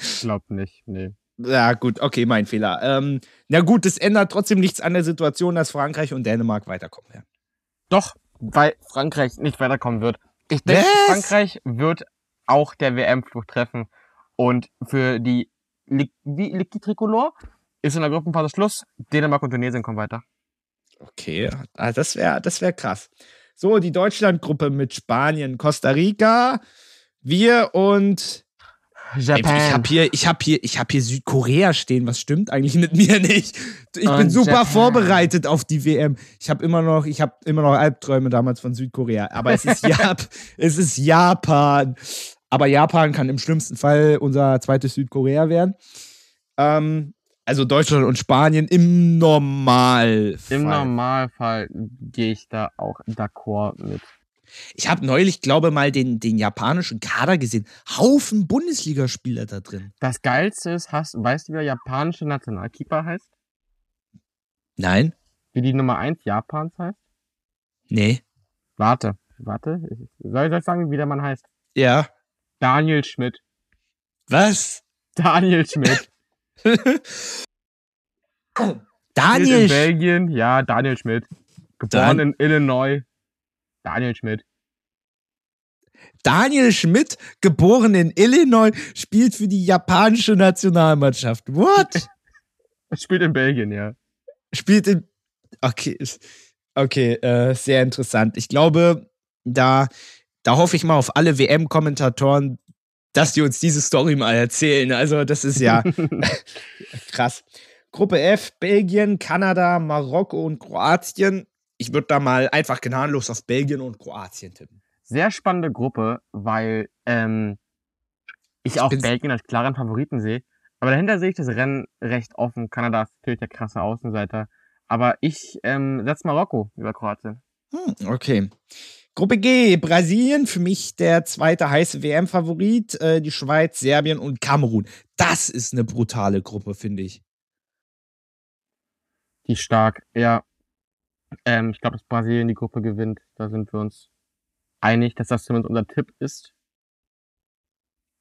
Ich glaub nicht, nee. ja, gut, okay, mein Fehler. Ähm, na gut, das ändert trotzdem nichts an der Situation, dass Frankreich und Dänemark weiterkommen werden. Doch, weil Frankreich nicht weiterkommen wird. Ich denke, Was? Frankreich wird auch der WM-Fluch treffen. Und für die Liquid Tricolore ist in der Gruppenphase Schluss. Dänemark und Tunesien kommen weiter. Okay, ah, das wäre das wär krass. So, die Deutschlandgruppe mit Spanien, Costa Rica, wir und Japan. Ich habe hier, ich habe hier, ich habe hier Südkorea stehen. Was stimmt eigentlich mit mir nicht? Ich bin Und super Japan. vorbereitet auf die WM. Ich habe immer noch, ich habe immer noch Albträume damals von Südkorea. Aber es ist Jap es ist Japan. Aber Japan kann im schlimmsten Fall unser zweites Südkorea werden. Ähm, also Deutschland und Spanien im Normalfall. Im Normalfall gehe ich da auch d'accord mit. Ich habe neulich, glaube mal, den, den japanischen Kader gesehen. Haufen Bundesligaspieler da drin. Das Geilste ist, hast, weißt du, wie der japanische Nationalkeeper heißt? Nein? Wie die Nummer 1 Japans heißt? Nee. Warte, warte. Soll ich soll ich sagen, wie der Mann heißt? Ja. Daniel Schmidt. Was? Daniel Schmidt. In Daniel, Sch- Belgien, ja, Daniel Schmidt. Geboren Dan- in Illinois. Daniel Schmidt. Daniel Schmidt, geboren in Illinois, spielt für die japanische Nationalmannschaft. What? Spielt in Belgien, ja. Spielt in. Okay. Okay, äh, sehr interessant. Ich glaube, da, da hoffe ich mal auf alle WM-Kommentatoren, dass die uns diese Story mal erzählen. Also, das ist ja krass. Gruppe F, Belgien, Kanada, Marokko und Kroatien. Ich würde da mal einfach gnadenlos auf Belgien und Kroatien tippen. Sehr spannende Gruppe, weil ähm, ich, ich auch Belgien als klaren Favoriten sehe. Aber dahinter sehe ich das Rennen recht offen. Kanada ist natürlich der krasse Außenseiter. Aber ich ähm, setze Marokko über Kroatien. Hm, okay. Gruppe G, Brasilien, für mich der zweite heiße WM-Favorit, äh, die Schweiz, Serbien und Kamerun. Das ist eine brutale Gruppe, finde ich. Die stark, ja. Ähm, ich glaube, dass Brasilien die Gruppe gewinnt. Da sind wir uns einig, dass das zumindest unser Tipp ist.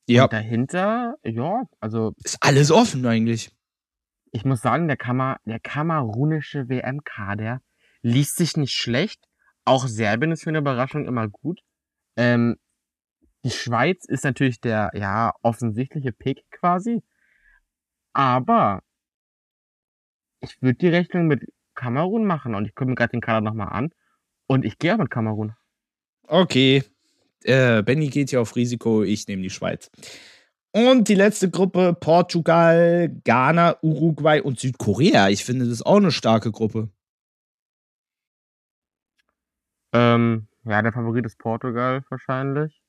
Ja. Und dahinter, ja, also. Ist alles offen eigentlich. Ich muss sagen, der, Kamer, der kamerunische WM-Kader liest sich nicht schlecht. Auch Serbien ist für eine Überraschung immer gut. Ähm, die Schweiz ist natürlich der, ja, offensichtliche Pick quasi. Aber ich würde die Rechnung mit Kamerun machen und ich gucke mir gerade den Kader nochmal an. Und ich gehe auch mit Kamerun. Okay, äh, Benny geht ja auf Risiko, ich nehme die Schweiz. Und die letzte Gruppe: Portugal, Ghana, Uruguay und Südkorea. Ich finde, das auch eine starke Gruppe. Ähm, ja, der Favorit ist Portugal wahrscheinlich.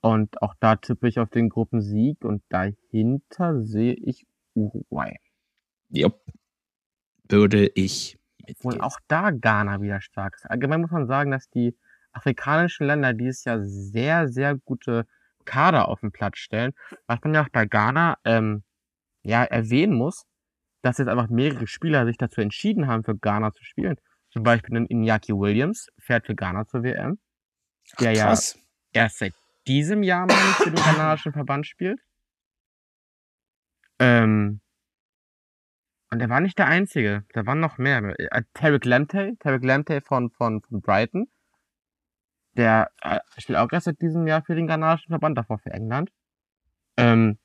Und auch da tippe ich auf den Gruppensieg und dahinter sehe ich Uruguay. Ja, würde ich mitgehen. Und auch da Ghana wieder stark ist. Allgemein muss man sagen, dass die afrikanischen Länder dieses Jahr sehr, sehr gute Kader auf den Platz stellen. Was man ja auch bei Ghana ähm, ja erwähnen muss, dass jetzt einfach mehrere Spieler sich dazu entschieden haben, für Ghana zu spielen. Zum Beispiel ein Iñaki Williams fährt für Ghana zur WM. Der Ach, ja erst seit diesem Jahr mal für den kanadischen Verband spielt. Ähm, und er war nicht der Einzige. Da waren noch mehr. Äh, Tarek Lamptey, Tarek Lamptey von, von, von Brighton der äh, spielt auch erst seit diesem Jahr für den ghanaischen Verband, davor für England. Ähm,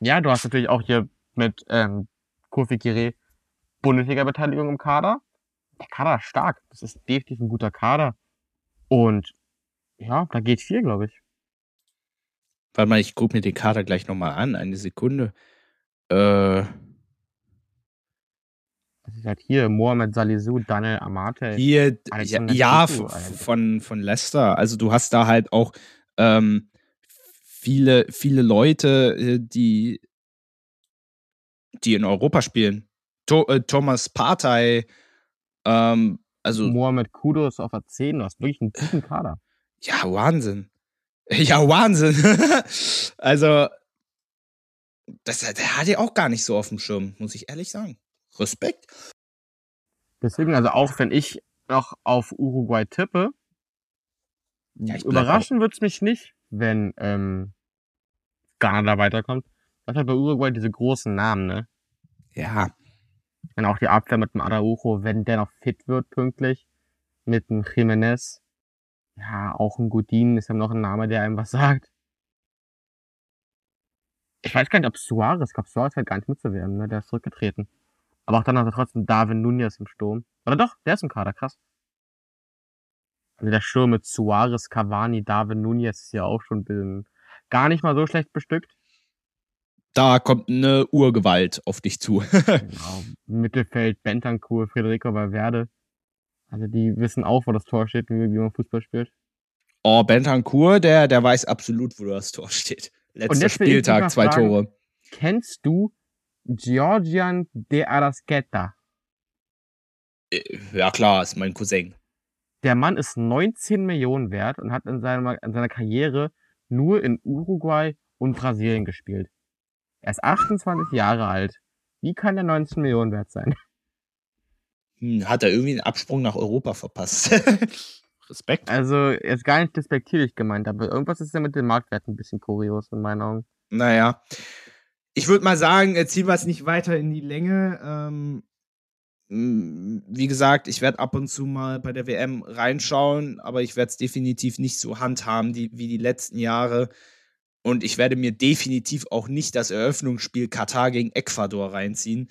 ja, du hast natürlich auch hier mit ähm, Kofi Kire Bundesliga-Beteiligung im Kader. Der Kader ist stark. Das ist definitiv ein guter Kader. Und ja, da geht viel, glaube ich. Warte mal, ich gucke mir den Kader gleich nochmal an. Eine Sekunde. Äh, das ist halt hier Mohamed Salisu, Daniel Amate. Hier, ja, ja von, von Leicester. Also du hast da halt auch ähm, viele, viele Leute, äh, die, die in Europa spielen. Äh, Thomas Partey, ähm, also. Mohamed Kudos auf A10, du hast wirklich einen guten Kader. Ja, Wahnsinn. Ja, Wahnsinn. also, das, der hat ja auch gar nicht so auf dem Schirm, muss ich ehrlich sagen. Respekt. Deswegen, also auch wenn ich noch auf Uruguay tippe, ja, überraschen wird es mich nicht, wenn ähm, Ghana da weiterkommt. Das hat bei Uruguay diese großen Namen, ne? Ja. Und auch die Abwehr mit dem Araujo, wenn der noch fit wird pünktlich, mit dem Jimenez. Ja, auch ein Godin ist ja noch ein Name, der einem was sagt. Ich weiß gar nicht, ob Suarez, ich glaube, Suarez hat gar nicht mitzuwerden, ne? Der ist zurückgetreten. Aber auch dann hat er trotzdem Darwin Nunez im Sturm. Oder doch, der ist im Kader, krass. Also der Sturm mit Suarez, Cavani, Darwin Nunez ist ja auch schon ein bisschen gar nicht mal so schlecht bestückt. Da kommt eine Urgewalt auf dich zu. genau. Mittelfeld, Bentancur, Federico Valverde. Also die wissen auch, wo das Tor steht, wie, wie man Fußball spielt. Oh, Bentancur, der, der weiß absolut, wo das Tor steht. Letzter Spieltag, zwei fragen, Tore. Kennst du Georgian de Arasqueta. Äh, ja klar, ist mein Cousin. Der Mann ist 19 Millionen wert und hat in seiner, in seiner Karriere nur in Uruguay und Brasilien gespielt. Er ist 28 Jahre alt. Wie kann der 19 Millionen wert sein? Hm, hat er irgendwie einen Absprung nach Europa verpasst. Respekt. Also, jetzt gar nicht despektierlich gemeint, aber irgendwas ist ja mit dem Marktwert ein bisschen kurios in meinen Augen. Naja ich würde mal sagen, ziehen wir es nicht weiter in die Länge. Ähm, wie gesagt, ich werde ab und zu mal bei der WM reinschauen, aber ich werde es definitiv nicht so handhaben die, wie die letzten Jahre. Und ich werde mir definitiv auch nicht das Eröffnungsspiel Katar gegen Ecuador reinziehen.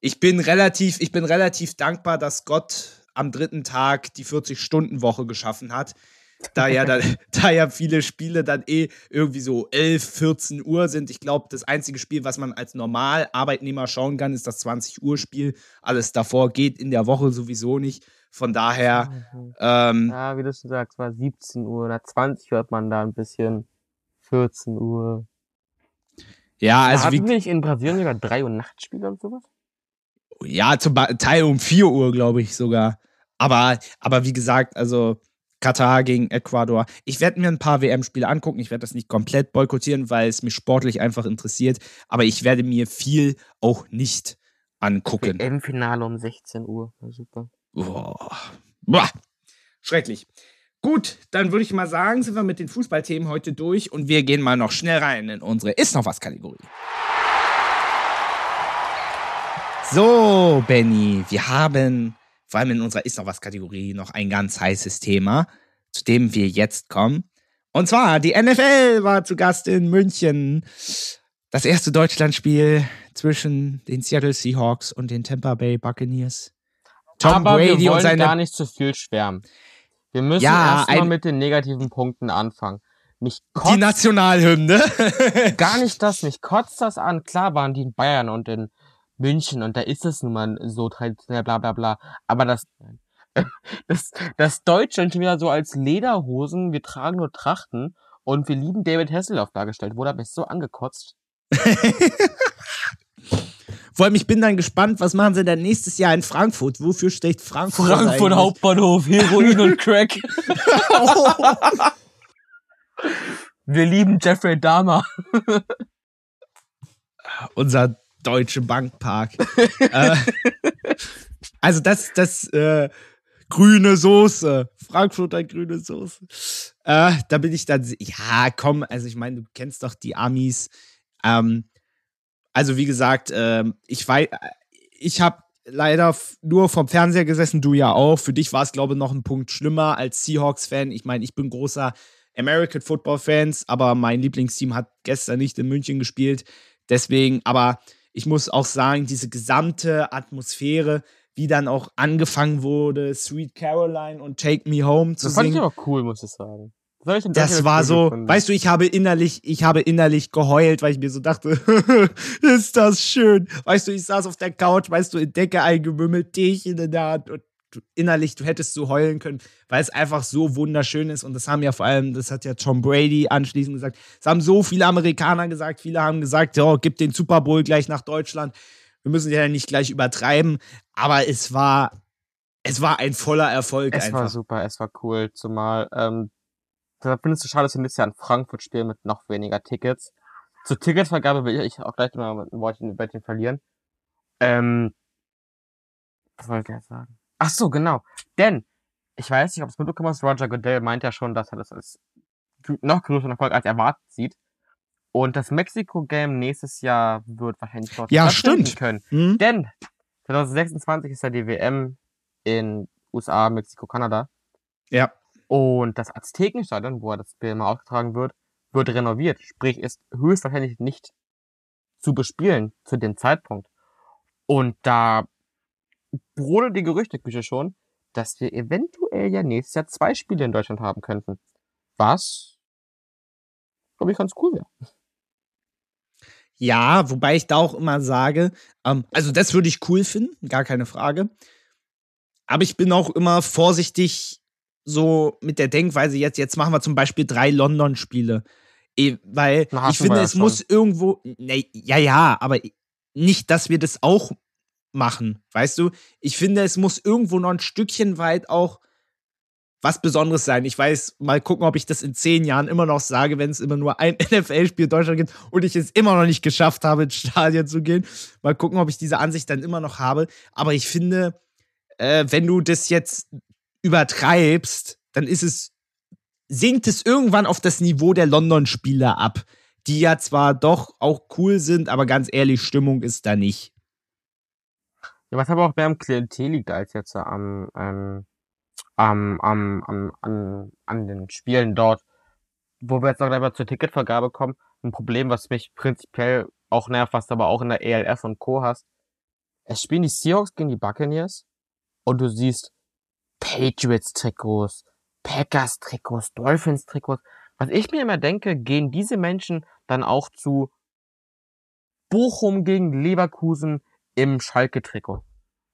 Ich bin relativ, ich bin relativ dankbar, dass Gott am dritten Tag die 40-Stunden-Woche geschaffen hat. Da ja, da, da ja viele Spiele dann eh irgendwie so 11, 14 Uhr sind. Ich glaube, das einzige Spiel, was man als normal Arbeitnehmer schauen kann, ist das 20 Uhr Spiel. Alles davor geht in der Woche sowieso nicht. Von daher. Mhm. Ähm, ja, wie du schon sagst, war 17 Uhr oder 20 hört man da ein bisschen. 14 Uhr. Ja, also Hatten nicht in Brasilien sogar 3 Uhr Nachtspiele und sowas? Ja, zum Teil um 4 Uhr, glaube ich sogar. Aber, aber wie gesagt, also Katar gegen Ecuador. Ich werde mir ein paar WM-Spiele angucken. Ich werde das nicht komplett boykottieren, weil es mich sportlich einfach interessiert. Aber ich werde mir viel auch nicht angucken. WM-Finale um 16 Uhr. Super. Boah. Boah. Schrecklich. Gut, dann würde ich mal sagen, sind wir mit den Fußballthemen heute durch und wir gehen mal noch schnell rein in unsere Ist noch was Kategorie. So, Benny, wir haben vor allem in unserer Ist noch was Kategorie noch ein ganz heißes Thema, zu dem wir jetzt kommen. Und zwar, die NFL war zu Gast in München. Das erste Deutschlandspiel zwischen den Seattle Seahawks und den Tampa Bay Buccaneers. Tom Aber Brady wir wollen und seine gar nicht zu viel schwärmen. Wir müssen ja, erstmal mit den negativen Punkten anfangen. Mich kotzt, die Nationalhymne. gar nicht das, mich kotzt das an. Klar waren die in Bayern und in München und da ist es nun mal so traditionell, bla bla bla. Aber das, das, das Deutschland schon wieder so als Lederhosen, wir tragen nur Trachten und wir lieben David Hasselhoff dargestellt. Wurde aber so angekotzt. Vor allem, ich bin dann gespannt, was machen sie denn nächstes Jahr in Frankfurt? Wofür steht Frankfurt? Frankfurt eigentlich? Hauptbahnhof, Heroin und Crack. Wir lieben Jeffrey Dahmer. Unser Deutsche Bankpark. äh, also das, das äh, grüne Soße. Frankfurter grüne Soße. Äh, da bin ich dann, ja, komm, also ich meine, du kennst doch die Amis. Ähm, also wie gesagt, äh, ich weiß, ich habe leider nur vom Fernseher gesessen, du ja auch. Für dich war es, glaube ich, noch ein Punkt schlimmer als Seahawks-Fan. Ich meine, ich bin großer American Football-Fans, aber mein Lieblingsteam hat gestern nicht in München gespielt. Deswegen, aber ich muss auch sagen, diese gesamte Atmosphäre, wie dann auch angefangen wurde, Sweet Caroline und Take Me Home zu das singen. Das fand ich auch cool, muss ich sagen. Das, das war so, gefunden. weißt du, ich habe innerlich, ich habe innerlich geheult, weil ich mir so dachte, ist das schön. Weißt du, ich saß auf der Couch, weißt du, in Decke eingemümmelt, Teechen in der Hand und innerlich, du hättest so heulen können, weil es einfach so wunderschön ist. Und das haben ja vor allem, das hat ja Tom Brady anschließend gesagt, es haben so viele Amerikaner gesagt, viele haben gesagt, ja, gib den Super Bowl gleich nach Deutschland. Wir müssen ja nicht gleich übertreiben, aber es war, es war ein voller Erfolg. Es einfach. war super, es war cool, zumal, ähm, da findest du schade, dass wir nächstes Jahr in Frankfurt spielen mit noch weniger Tickets. Zur Ticketvergabe will ich auch gleich mal ein Wörtchen verlieren. Ähm, was wollte ich jetzt sagen? Ach so, genau. Denn, ich weiß nicht, ob es mitbekommen hast, Roger Goodell meint ja schon, dass er das als noch größeren Erfolg als erwartet sieht. Und das Mexiko-Game nächstes Jahr wird wahrscheinlich dort ja, stimmt. können. Mhm. Denn 2026 ist ja die WM in USA, Mexiko, Kanada. Ja. Und das Aztekenstadion, wo das Spiel mal ausgetragen wird, wird renoviert. Sprich, ist höchstwahrscheinlich nicht zu bespielen zu dem Zeitpunkt. Und da brodelt die Gerüchteküche schon, dass wir eventuell ja nächstes Jahr zwei Spiele in Deutschland haben könnten. Was, glaube ich, ganz cool wäre. Ja, wobei ich da auch immer sage, ähm, also das würde ich cool finden, gar keine Frage. Aber ich bin auch immer vorsichtig so mit der Denkweise jetzt, jetzt machen wir zum Beispiel drei London-Spiele. Eh, weil ich finde, es schon. muss irgendwo, ne, ja, ja, aber nicht, dass wir das auch machen. Weißt du, ich finde, es muss irgendwo noch ein Stückchen weit auch was Besonderes sein. Ich weiß, mal gucken, ob ich das in zehn Jahren immer noch sage, wenn es immer nur ein NFL-Spiel in Deutschland gibt und ich es immer noch nicht geschafft habe, ins Stadion zu gehen. Mal gucken, ob ich diese Ansicht dann immer noch habe. Aber ich finde, äh, wenn du das jetzt übertreibst, dann ist es, sinkt es irgendwann auf das Niveau der London-Spieler ab, die ja zwar doch auch cool sind, aber ganz ehrlich, Stimmung ist da nicht. Ja, was aber auch mehr am Klientel liegt als jetzt am, ähm, am, am, am, an, an den Spielen dort. wo wir jetzt noch einmal zur Ticketvergabe kommen, ein Problem, was mich prinzipiell auch nervt, was du aber auch in der ELF und Co. hast. Es spielen die Seahawks gegen die Buccaneers und du siehst Patriots-Trikots, Packers-Trikots, Dolphins-Trikots. Was ich mir immer denke, gehen diese Menschen dann auch zu Bochum gegen Leverkusen im Schalke-Trikot.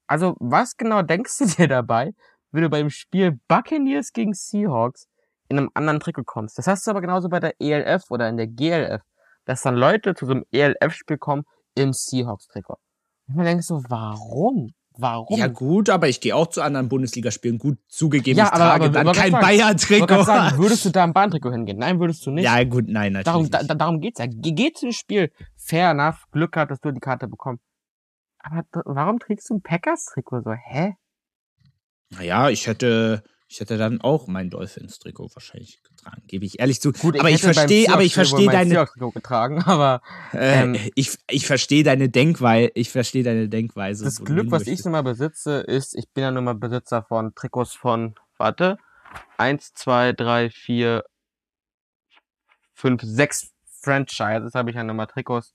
Also, was genau denkst du dir dabei, wenn du beim Spiel Buccaneers gegen Seahawks in einem anderen Trikot kommst? Das hast du aber genauso bei der ELF oder in der GLF, dass dann Leute zu so einem ELF-Spiel kommen im Seahawks-Trikot. Und man denkt so, warum? Warum? Ja gut, aber ich gehe auch zu anderen Bundesligaspielen. Gut zugegeben, ja, ich aber, trage aber, dann kein Bayern-Trikot. Würdest du da im Bayern-Trikot hingehen? Nein, würdest du nicht. Ja gut, nein, natürlich Darum, da, darum geht's ja. Geh zu dem Spiel. Fair enough. Glück hat, dass du die Karte bekommst. Aber warum trägst du ein Packers-Trikot so? Hä? Naja, ich hätte, ich hätte dann auch mein Dolphins-Trikot wahrscheinlich getragen, gebe ich ehrlich zu. Gut, aber ich, verstehe, aber ich verstehe deine getragen, aber ähm, äh, ich, ich verstehe deine Denkweise, ich verstehe deine Denkweise. Das Glück, was ich nun mal besitze, ist, ich bin ja nun mal Besitzer von Trikots von, warte, eins, zwei, drei, vier, fünf, sechs Franchises habe ich ja nun mal Trikots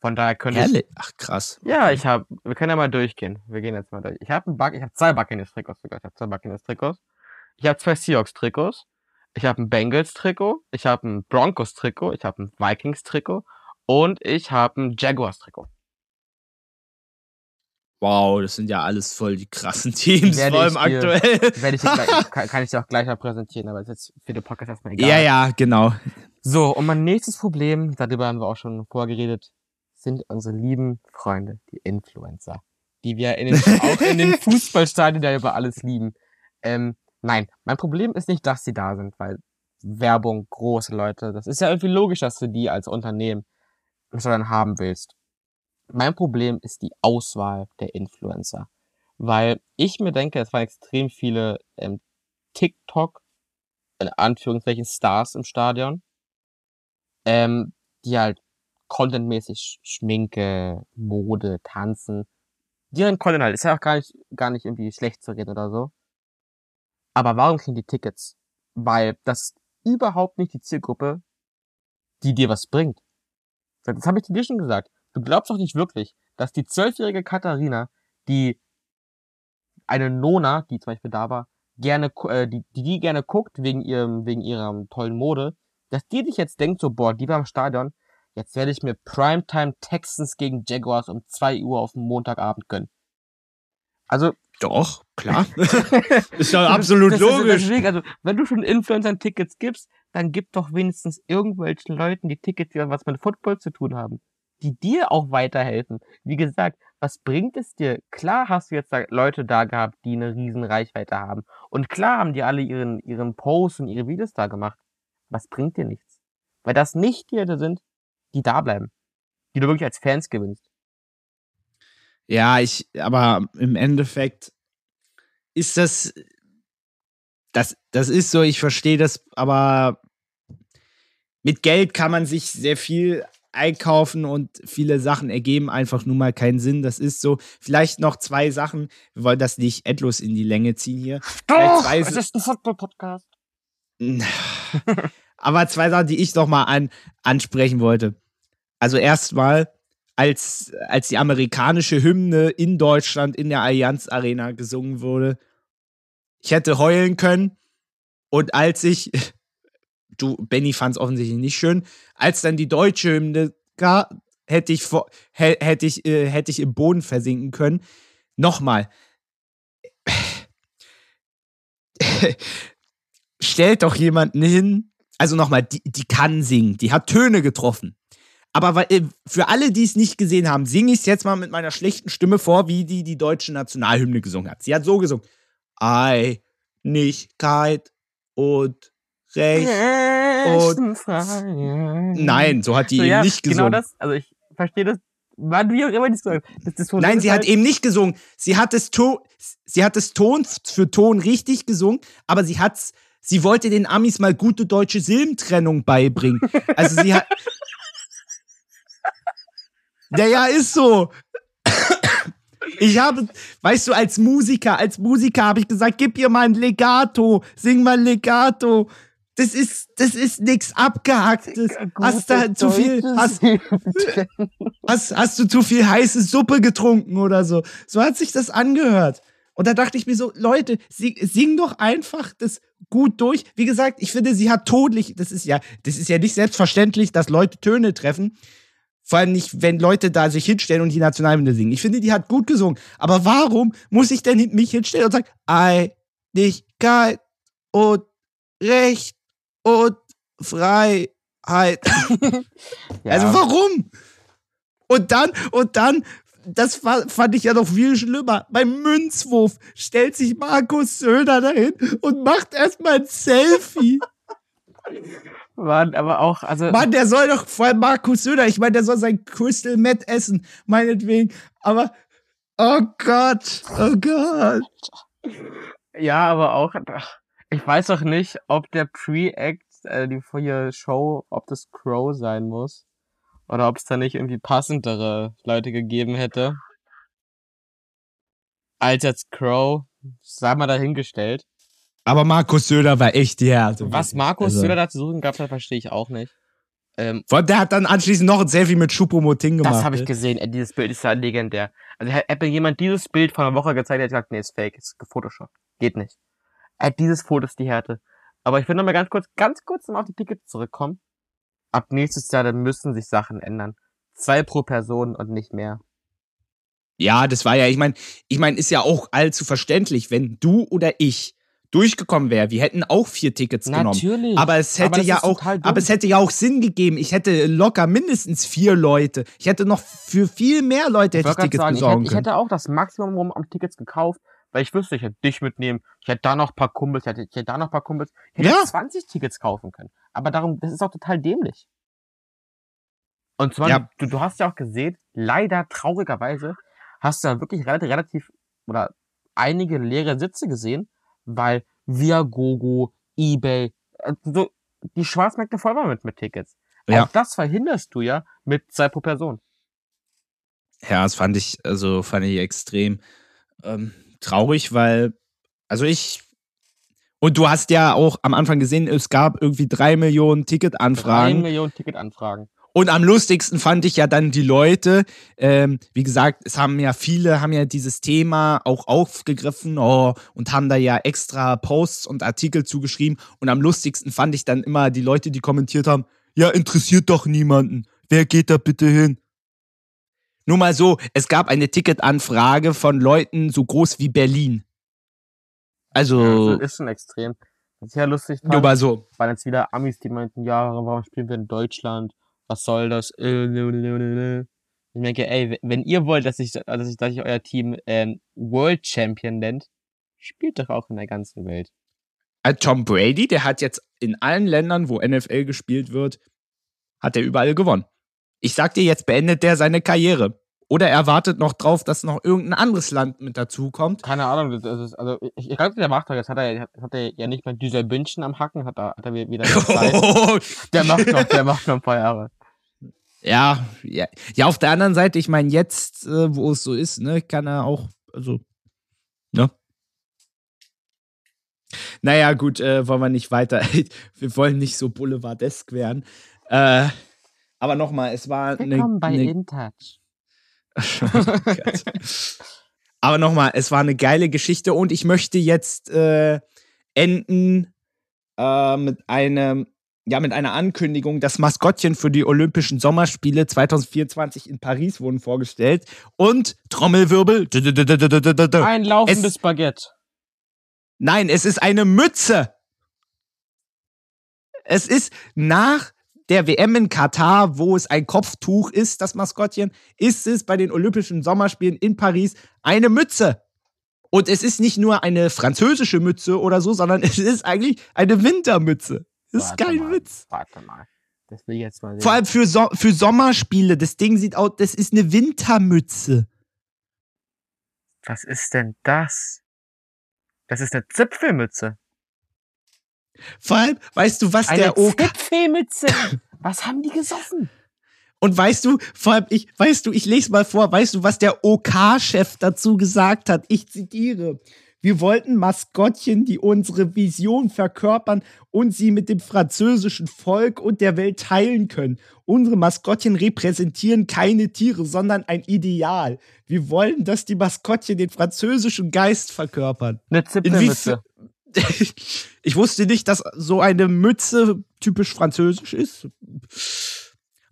von daher könnte Ehrlich? ich. Ach krass. Ja, ich habe. Wir können ja mal durchgehen. Wir gehen jetzt mal durch. Ich habe ein Buck, ich habe zwei Buccaneers Trikots sogar. Ich habe zwei Buccaneers Trikots. Ich habe zwei Seahawks Trikots. Ich habe ein Bengals Trikot. Ich habe ein Broncos Trikot. Ich habe ein Vikings Trikot und ich habe ein Jaguars Trikot. Wow, das sind ja alles voll die krassen Teams, werde vor allem dir, aktuell. Werde ich gleich, kann, kann ich dir auch gleich mal präsentieren, aber das ist jetzt für den Podcast erstmal egal. Ja, ja, genau. So, und mein nächstes Problem, darüber haben wir auch schon vorgeredet, sind unsere lieben Freunde, die Influencer, die wir in den, auch in den Fußballstadien ja über alles lieben. Ähm, nein, mein Problem ist nicht, dass sie da sind, weil Werbung, große Leute, das ist ja irgendwie logisch, dass du die als Unternehmen dann haben willst. Mein Problem ist die Auswahl der Influencer. Weil ich mir denke, es waren extrem viele ähm, TikTok, in Anführungszeichen Stars im Stadion, ähm, die halt contentmäßig Schminke, Mode, Tanzen. Deren Content halt. Ist ja auch gar nicht, gar nicht irgendwie schlecht zu reden oder so. Aber warum kriegen die Tickets? Weil das ist überhaupt nicht die Zielgruppe, die dir was bringt. Das habe ich dir schon gesagt. Du glaubst doch nicht wirklich, dass die zwölfjährige Katharina, die eine Nona, die zum Beispiel da war, gerne, äh, die, die gerne guckt wegen ihrem, wegen ihrer tollen Mode, dass die dich jetzt denkt so, boah, die war im Stadion, Jetzt werde ich mir Primetime Texans gegen Jaguars um 2 Uhr auf dem Montagabend gönnen. Also. Doch, klar. ist ja absolut das, das logisch. Deswegen, also, wenn du schon Influencern Tickets gibst, dann gib doch wenigstens irgendwelchen Leuten die Tickets, die was mit Football zu tun haben. Die dir auch weiterhelfen. Wie gesagt, was bringt es dir? Klar hast du jetzt da Leute da gehabt, die eine riesen Reichweite haben. Und klar haben die alle ihren, ihren Posts und ihre Videos da gemacht. Was bringt dir nichts? Weil das nicht die Leute sind, die da bleiben, die du wirklich als Fans gewinnst. Ja, ich, aber im Endeffekt ist das, das, das ist so, ich verstehe das, aber mit Geld kann man sich sehr viel einkaufen und viele Sachen ergeben einfach nur mal keinen Sinn. Das ist so. Vielleicht noch zwei Sachen. Wir wollen das nicht endlos in die Länge ziehen hier. Doch, es ist ein Football-Podcast. Aber zwei Sachen, die ich noch mal an, ansprechen wollte. Also erstmal, als, als die amerikanische Hymne in Deutschland in der Allianz Arena gesungen wurde, ich hätte heulen können. Und als ich, du, Benny fand es offensichtlich nicht schön, als dann die deutsche Hymne gab, hätte ich, hätte ich, äh, hätte ich im Boden versinken können. Nochmal. Stellt doch jemanden hin, also nochmal, die, die kann singen, die hat Töne getroffen. Aber äh, für alle, die es nicht gesehen haben, singe ich es jetzt mal mit meiner schlechten Stimme vor, wie die die deutsche Nationalhymne gesungen hat. Sie hat so gesungen: Einigkeit und Recht und Nein, so hat die so, eben ja, nicht genau gesungen. Genau das, also ich verstehe das wann wie auch immer das, das Nein, sie hat eben nicht gesungen. Sie hat es Ton, sie hat es Ton für Ton richtig gesungen, aber sie hat's, sie wollte den Amis mal gute deutsche Silbentrennung beibringen. Also sie hat, ja, ja, ist so. Ich habe, weißt du, als Musiker, als Musiker habe ich gesagt, gib ihr mal ein Legato, sing mal Legato. das ist, das ist nix abgehacktes. Hast da zu viel, hast, hast, hast du zu viel heiße Suppe getrunken oder so? So hat sich das angehört. Und da dachte ich mir so, Leute, sing, sing doch einfach das gut durch. Wie gesagt, ich finde, sie hat todlich, das ist ja, das ist ja nicht selbstverständlich, dass Leute Töne treffen. Vor allem nicht, wenn Leute da sich hinstellen und die Nationalhymne singen. Ich finde, die hat gut gesungen. Aber warum muss ich denn mich hinstellen und sagen, Einigkeit und Recht und Freiheit? ja. Also warum? Und dann, und dann das fand ich ja noch viel schlimmer. Beim Münzwurf stellt sich Markus Söder dahin und macht erstmal ein Selfie. Mann, aber auch, also. Mann, der soll doch, vor allem Markus Söder, ich meine, der soll sein Crystal Met essen, meinetwegen. Aber, oh Gott, oh Gott. Ja, aber auch, ich weiß doch nicht, ob der Pre-Act, äh, die vorher Show, ob das Crow sein muss. Oder ob es da nicht irgendwie passendere Leute gegeben hätte. Als jetzt Crow, sei mal dahingestellt. Aber Markus Söder war echt die Härte. Was Markus also. Söder da zu suchen gab, das verstehe ich auch nicht. Ähm, der hat dann anschließend noch ein Selfie mit Schupomoting gemacht. Das habe ich gesehen. Ey, dieses Bild ist ja legendär. Also hätte jemand dieses Bild vor einer Woche gezeigt, hätte gesagt, nee, ist fake, ist gefotoshoppt. Geht nicht. Ey, dieses Foto ist die Härte. Aber ich will noch mal ganz kurz, ganz kurz noch auf die Tickets zurückkommen ab nächstes Jahr, dann müssen sich Sachen ändern. Zwei pro Person und nicht mehr. Ja, das war ja, ich meine, ich meine, ist ja auch allzu verständlich, wenn du oder ich durchgekommen wäre, wir hätten auch vier Tickets Natürlich. genommen. Aber es hätte aber ja auch, aber es hätte ja auch Sinn gegeben. Ich hätte locker mindestens vier Leute. Ich hätte noch für viel mehr Leute hätte ich, Tickets sagen, besorgen ich hätte, ich hätte auch das Maximum an Tickets gekauft, weil ich wüsste, ich hätte dich mitnehmen, ich hätte da noch ein paar Kumpels, ich hätte, ich hätte da noch ein paar Kumpels, ich hätte ja. 20 Tickets kaufen können. Aber darum, das ist auch total dämlich. Und zwar, ja. du, du hast ja auch gesehen, leider traurigerweise hast du ja wirklich relativ, relativ oder einige leere Sitze gesehen, weil Viagogo, Ebay, äh, so die Schwarzmärkte voll waren mit, mit Tickets. Ja. Auch das verhinderst du ja mit zwei pro Person. Ja, das fand ich, also fand ich extrem ähm, traurig, weil, also ich und du hast ja auch am Anfang gesehen, es gab irgendwie drei Millionen Ticketanfragen. Drei Millionen Ticketanfragen. Und am lustigsten fand ich ja dann die Leute, ähm, wie gesagt, es haben ja viele, haben ja dieses Thema auch aufgegriffen oh, und haben da ja extra Posts und Artikel zugeschrieben. Und am lustigsten fand ich dann immer die Leute, die kommentiert haben, ja, interessiert doch niemanden. Wer geht da bitte hin? Nur mal so, es gab eine Ticketanfrage von Leuten so groß wie Berlin. Also, ja, also ist schon extrem. Das ist ja lustig. Nur mal so. Waren jetzt wieder Amis, die meinten, ja, warum spielen wir in Deutschland? Was soll das? Ich denke, ey, wenn ihr wollt, dass ich, dass ich, dass ich euer Team ähm, World Champion nennt, spielt doch auch in der ganzen Welt. Äh, Tom Brady, der hat jetzt in allen Ländern, wo NFL gespielt wird, hat er überall gewonnen. Ich sag dir, jetzt beendet der seine Karriere. Oder er wartet noch drauf, dass noch irgendein anderes Land mit dazukommt. Keine Ahnung, das ist, also ich, ich glaube, der macht doch, jetzt hat er, hat er ja nicht mal dieser Bündchen am Hacken, hat er, hat er wieder Zeit. der macht noch, der macht noch ein paar Jahre. Ja, ja, ja, auf der anderen Seite, ich meine, jetzt, äh, wo es so ist, ne, kann er auch, also, ne? Naja, gut, äh, wollen wir nicht weiter. wir wollen nicht so boulevardesk werden. Äh, aber nochmal, es war Willkommen eine. bei eine, InTouch. Aber nochmal, es war eine geile Geschichte und ich möchte jetzt äh, enden äh, mit einem, ja, mit einer Ankündigung. Das Maskottchen für die Olympischen Sommerspiele 2024 in Paris wurden vorgestellt und Trommelwirbel. Ein laufendes es, Baguette. Nein, es ist eine Mütze. Es ist nach der WM in Katar, wo es ein Kopftuch ist, das Maskottchen, ist es bei den Olympischen Sommerspielen in Paris eine Mütze. Und es ist nicht nur eine französische Mütze oder so, sondern es ist eigentlich eine Wintermütze. Das ist kein mal, Witz. Warte mal. Das will ich jetzt mal sehen. Vor allem für, so für Sommerspiele. Das Ding sieht aus, das ist eine Wintermütze. Was ist denn das? Das ist eine Zipfelmütze. Vor allem, weißt du, was Eine der OK. Zipfelmütze. Was haben die gesoffen? Und weißt du, vor allem, ich, weißt du, ich lese mal vor, weißt du, was der OK-Chef dazu gesagt hat? Ich zitiere. Wir wollten Maskottchen, die unsere Vision verkörpern und sie mit dem französischen Volk und der Welt teilen können. Unsere Maskottchen repräsentieren keine Tiere, sondern ein Ideal. Wir wollen, dass die Maskottchen den französischen Geist verkörpern. Eine Zipfelmütze. ich wusste nicht, dass so eine Mütze typisch französisch ist.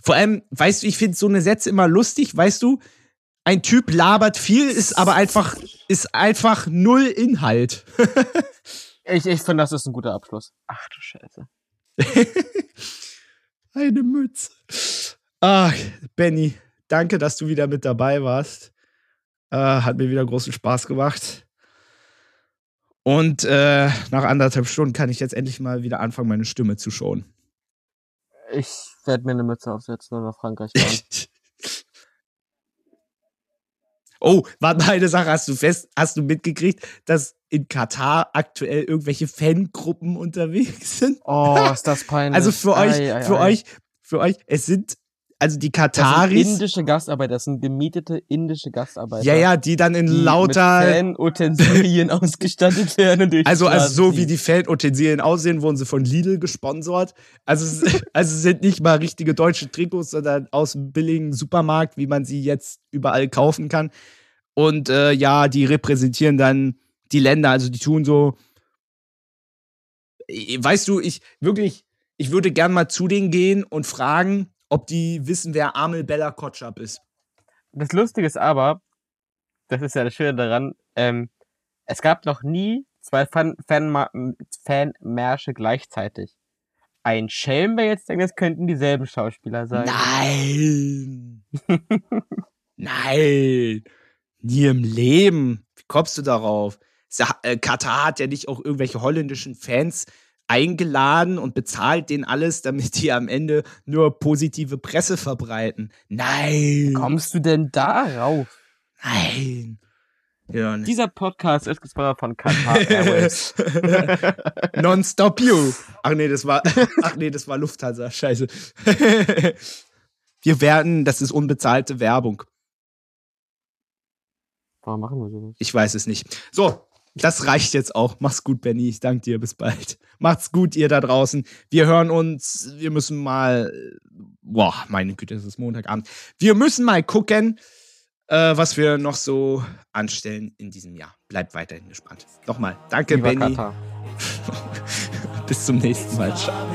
Vor allem, weißt du, ich finde so eine Sätze immer lustig, weißt du, ein Typ labert viel, ist aber einfach, ist einfach null Inhalt. ich ich finde, das ist ein guter Abschluss. Ach du Scheiße. Eine Mütze. Ach, Benny, danke, dass du wieder mit dabei warst. Äh, hat mir wieder großen Spaß gemacht. Und äh, nach anderthalb Stunden kann ich jetzt endlich mal wieder anfangen, meine Stimme zu schonen. Ich werde mir eine Mütze aufsetzen und nach Frankreich fahren. Oh, warte mal eine Sache, hast du fest, hast du mitgekriegt, dass in Katar aktuell irgendwelche Fangruppen unterwegs sind? Oh, ist das peinlich. Also für euch, ei, ei, für ei. euch, für euch, es sind also die Kataris. Das sind indische Gastarbeiter, das sind gemietete indische Gastarbeiter. Ja, ja, die dann in die lauter Fanutensilien ausgestattet werden. Also, also so wie die Fanutensilien aussehen, wurden sie von Lidl gesponsert. Also, also sind nicht mal richtige deutsche Trikots, sondern aus einem billigen Supermarkt, wie man sie jetzt überall kaufen kann. Und äh, ja, die repräsentieren dann die Länder, also die tun so. Weißt du, ich wirklich, ich würde gern mal zu denen gehen und fragen, ob die wissen, wer Amel Bella Kotschap ist. Das Lustige ist aber, das ist ja das Schöne daran, ähm, es gab noch nie zwei Fan Fanmärsche gleichzeitig. Ein Schelm wäre jetzt denkt, es könnten dieselben Schauspieler sein. Nein! Nein! Nie im Leben. Wie kommst du darauf? Äh, Katar hat ja nicht auch irgendwelche holländischen Fans eingeladen und bezahlt denen alles, damit die am Ende nur positive Presse verbreiten. Nein. Wie kommst du denn darauf? Nein. Ja, Dieser Podcast ist gesponsert von Qatar Airways. Non-stop you. Ach nee, das war, ach nee, das war Lufthansa. Scheiße. Wir werden, das ist unbezahlte Werbung. Warum machen wir sowas? Ich weiß es nicht. So, das reicht jetzt auch. Mach's gut, Benny. Ich danke dir. Bis bald. Macht's gut, ihr da draußen. Wir hören uns. Wir müssen mal. Boah, meine Güte, es ist Montagabend. Wir müssen mal gucken, äh, was wir noch so anstellen in diesem Jahr. Bleibt weiterhin gespannt. Nochmal. Danke, Lieber Benny. Bis zum nächsten Mal. Ciao.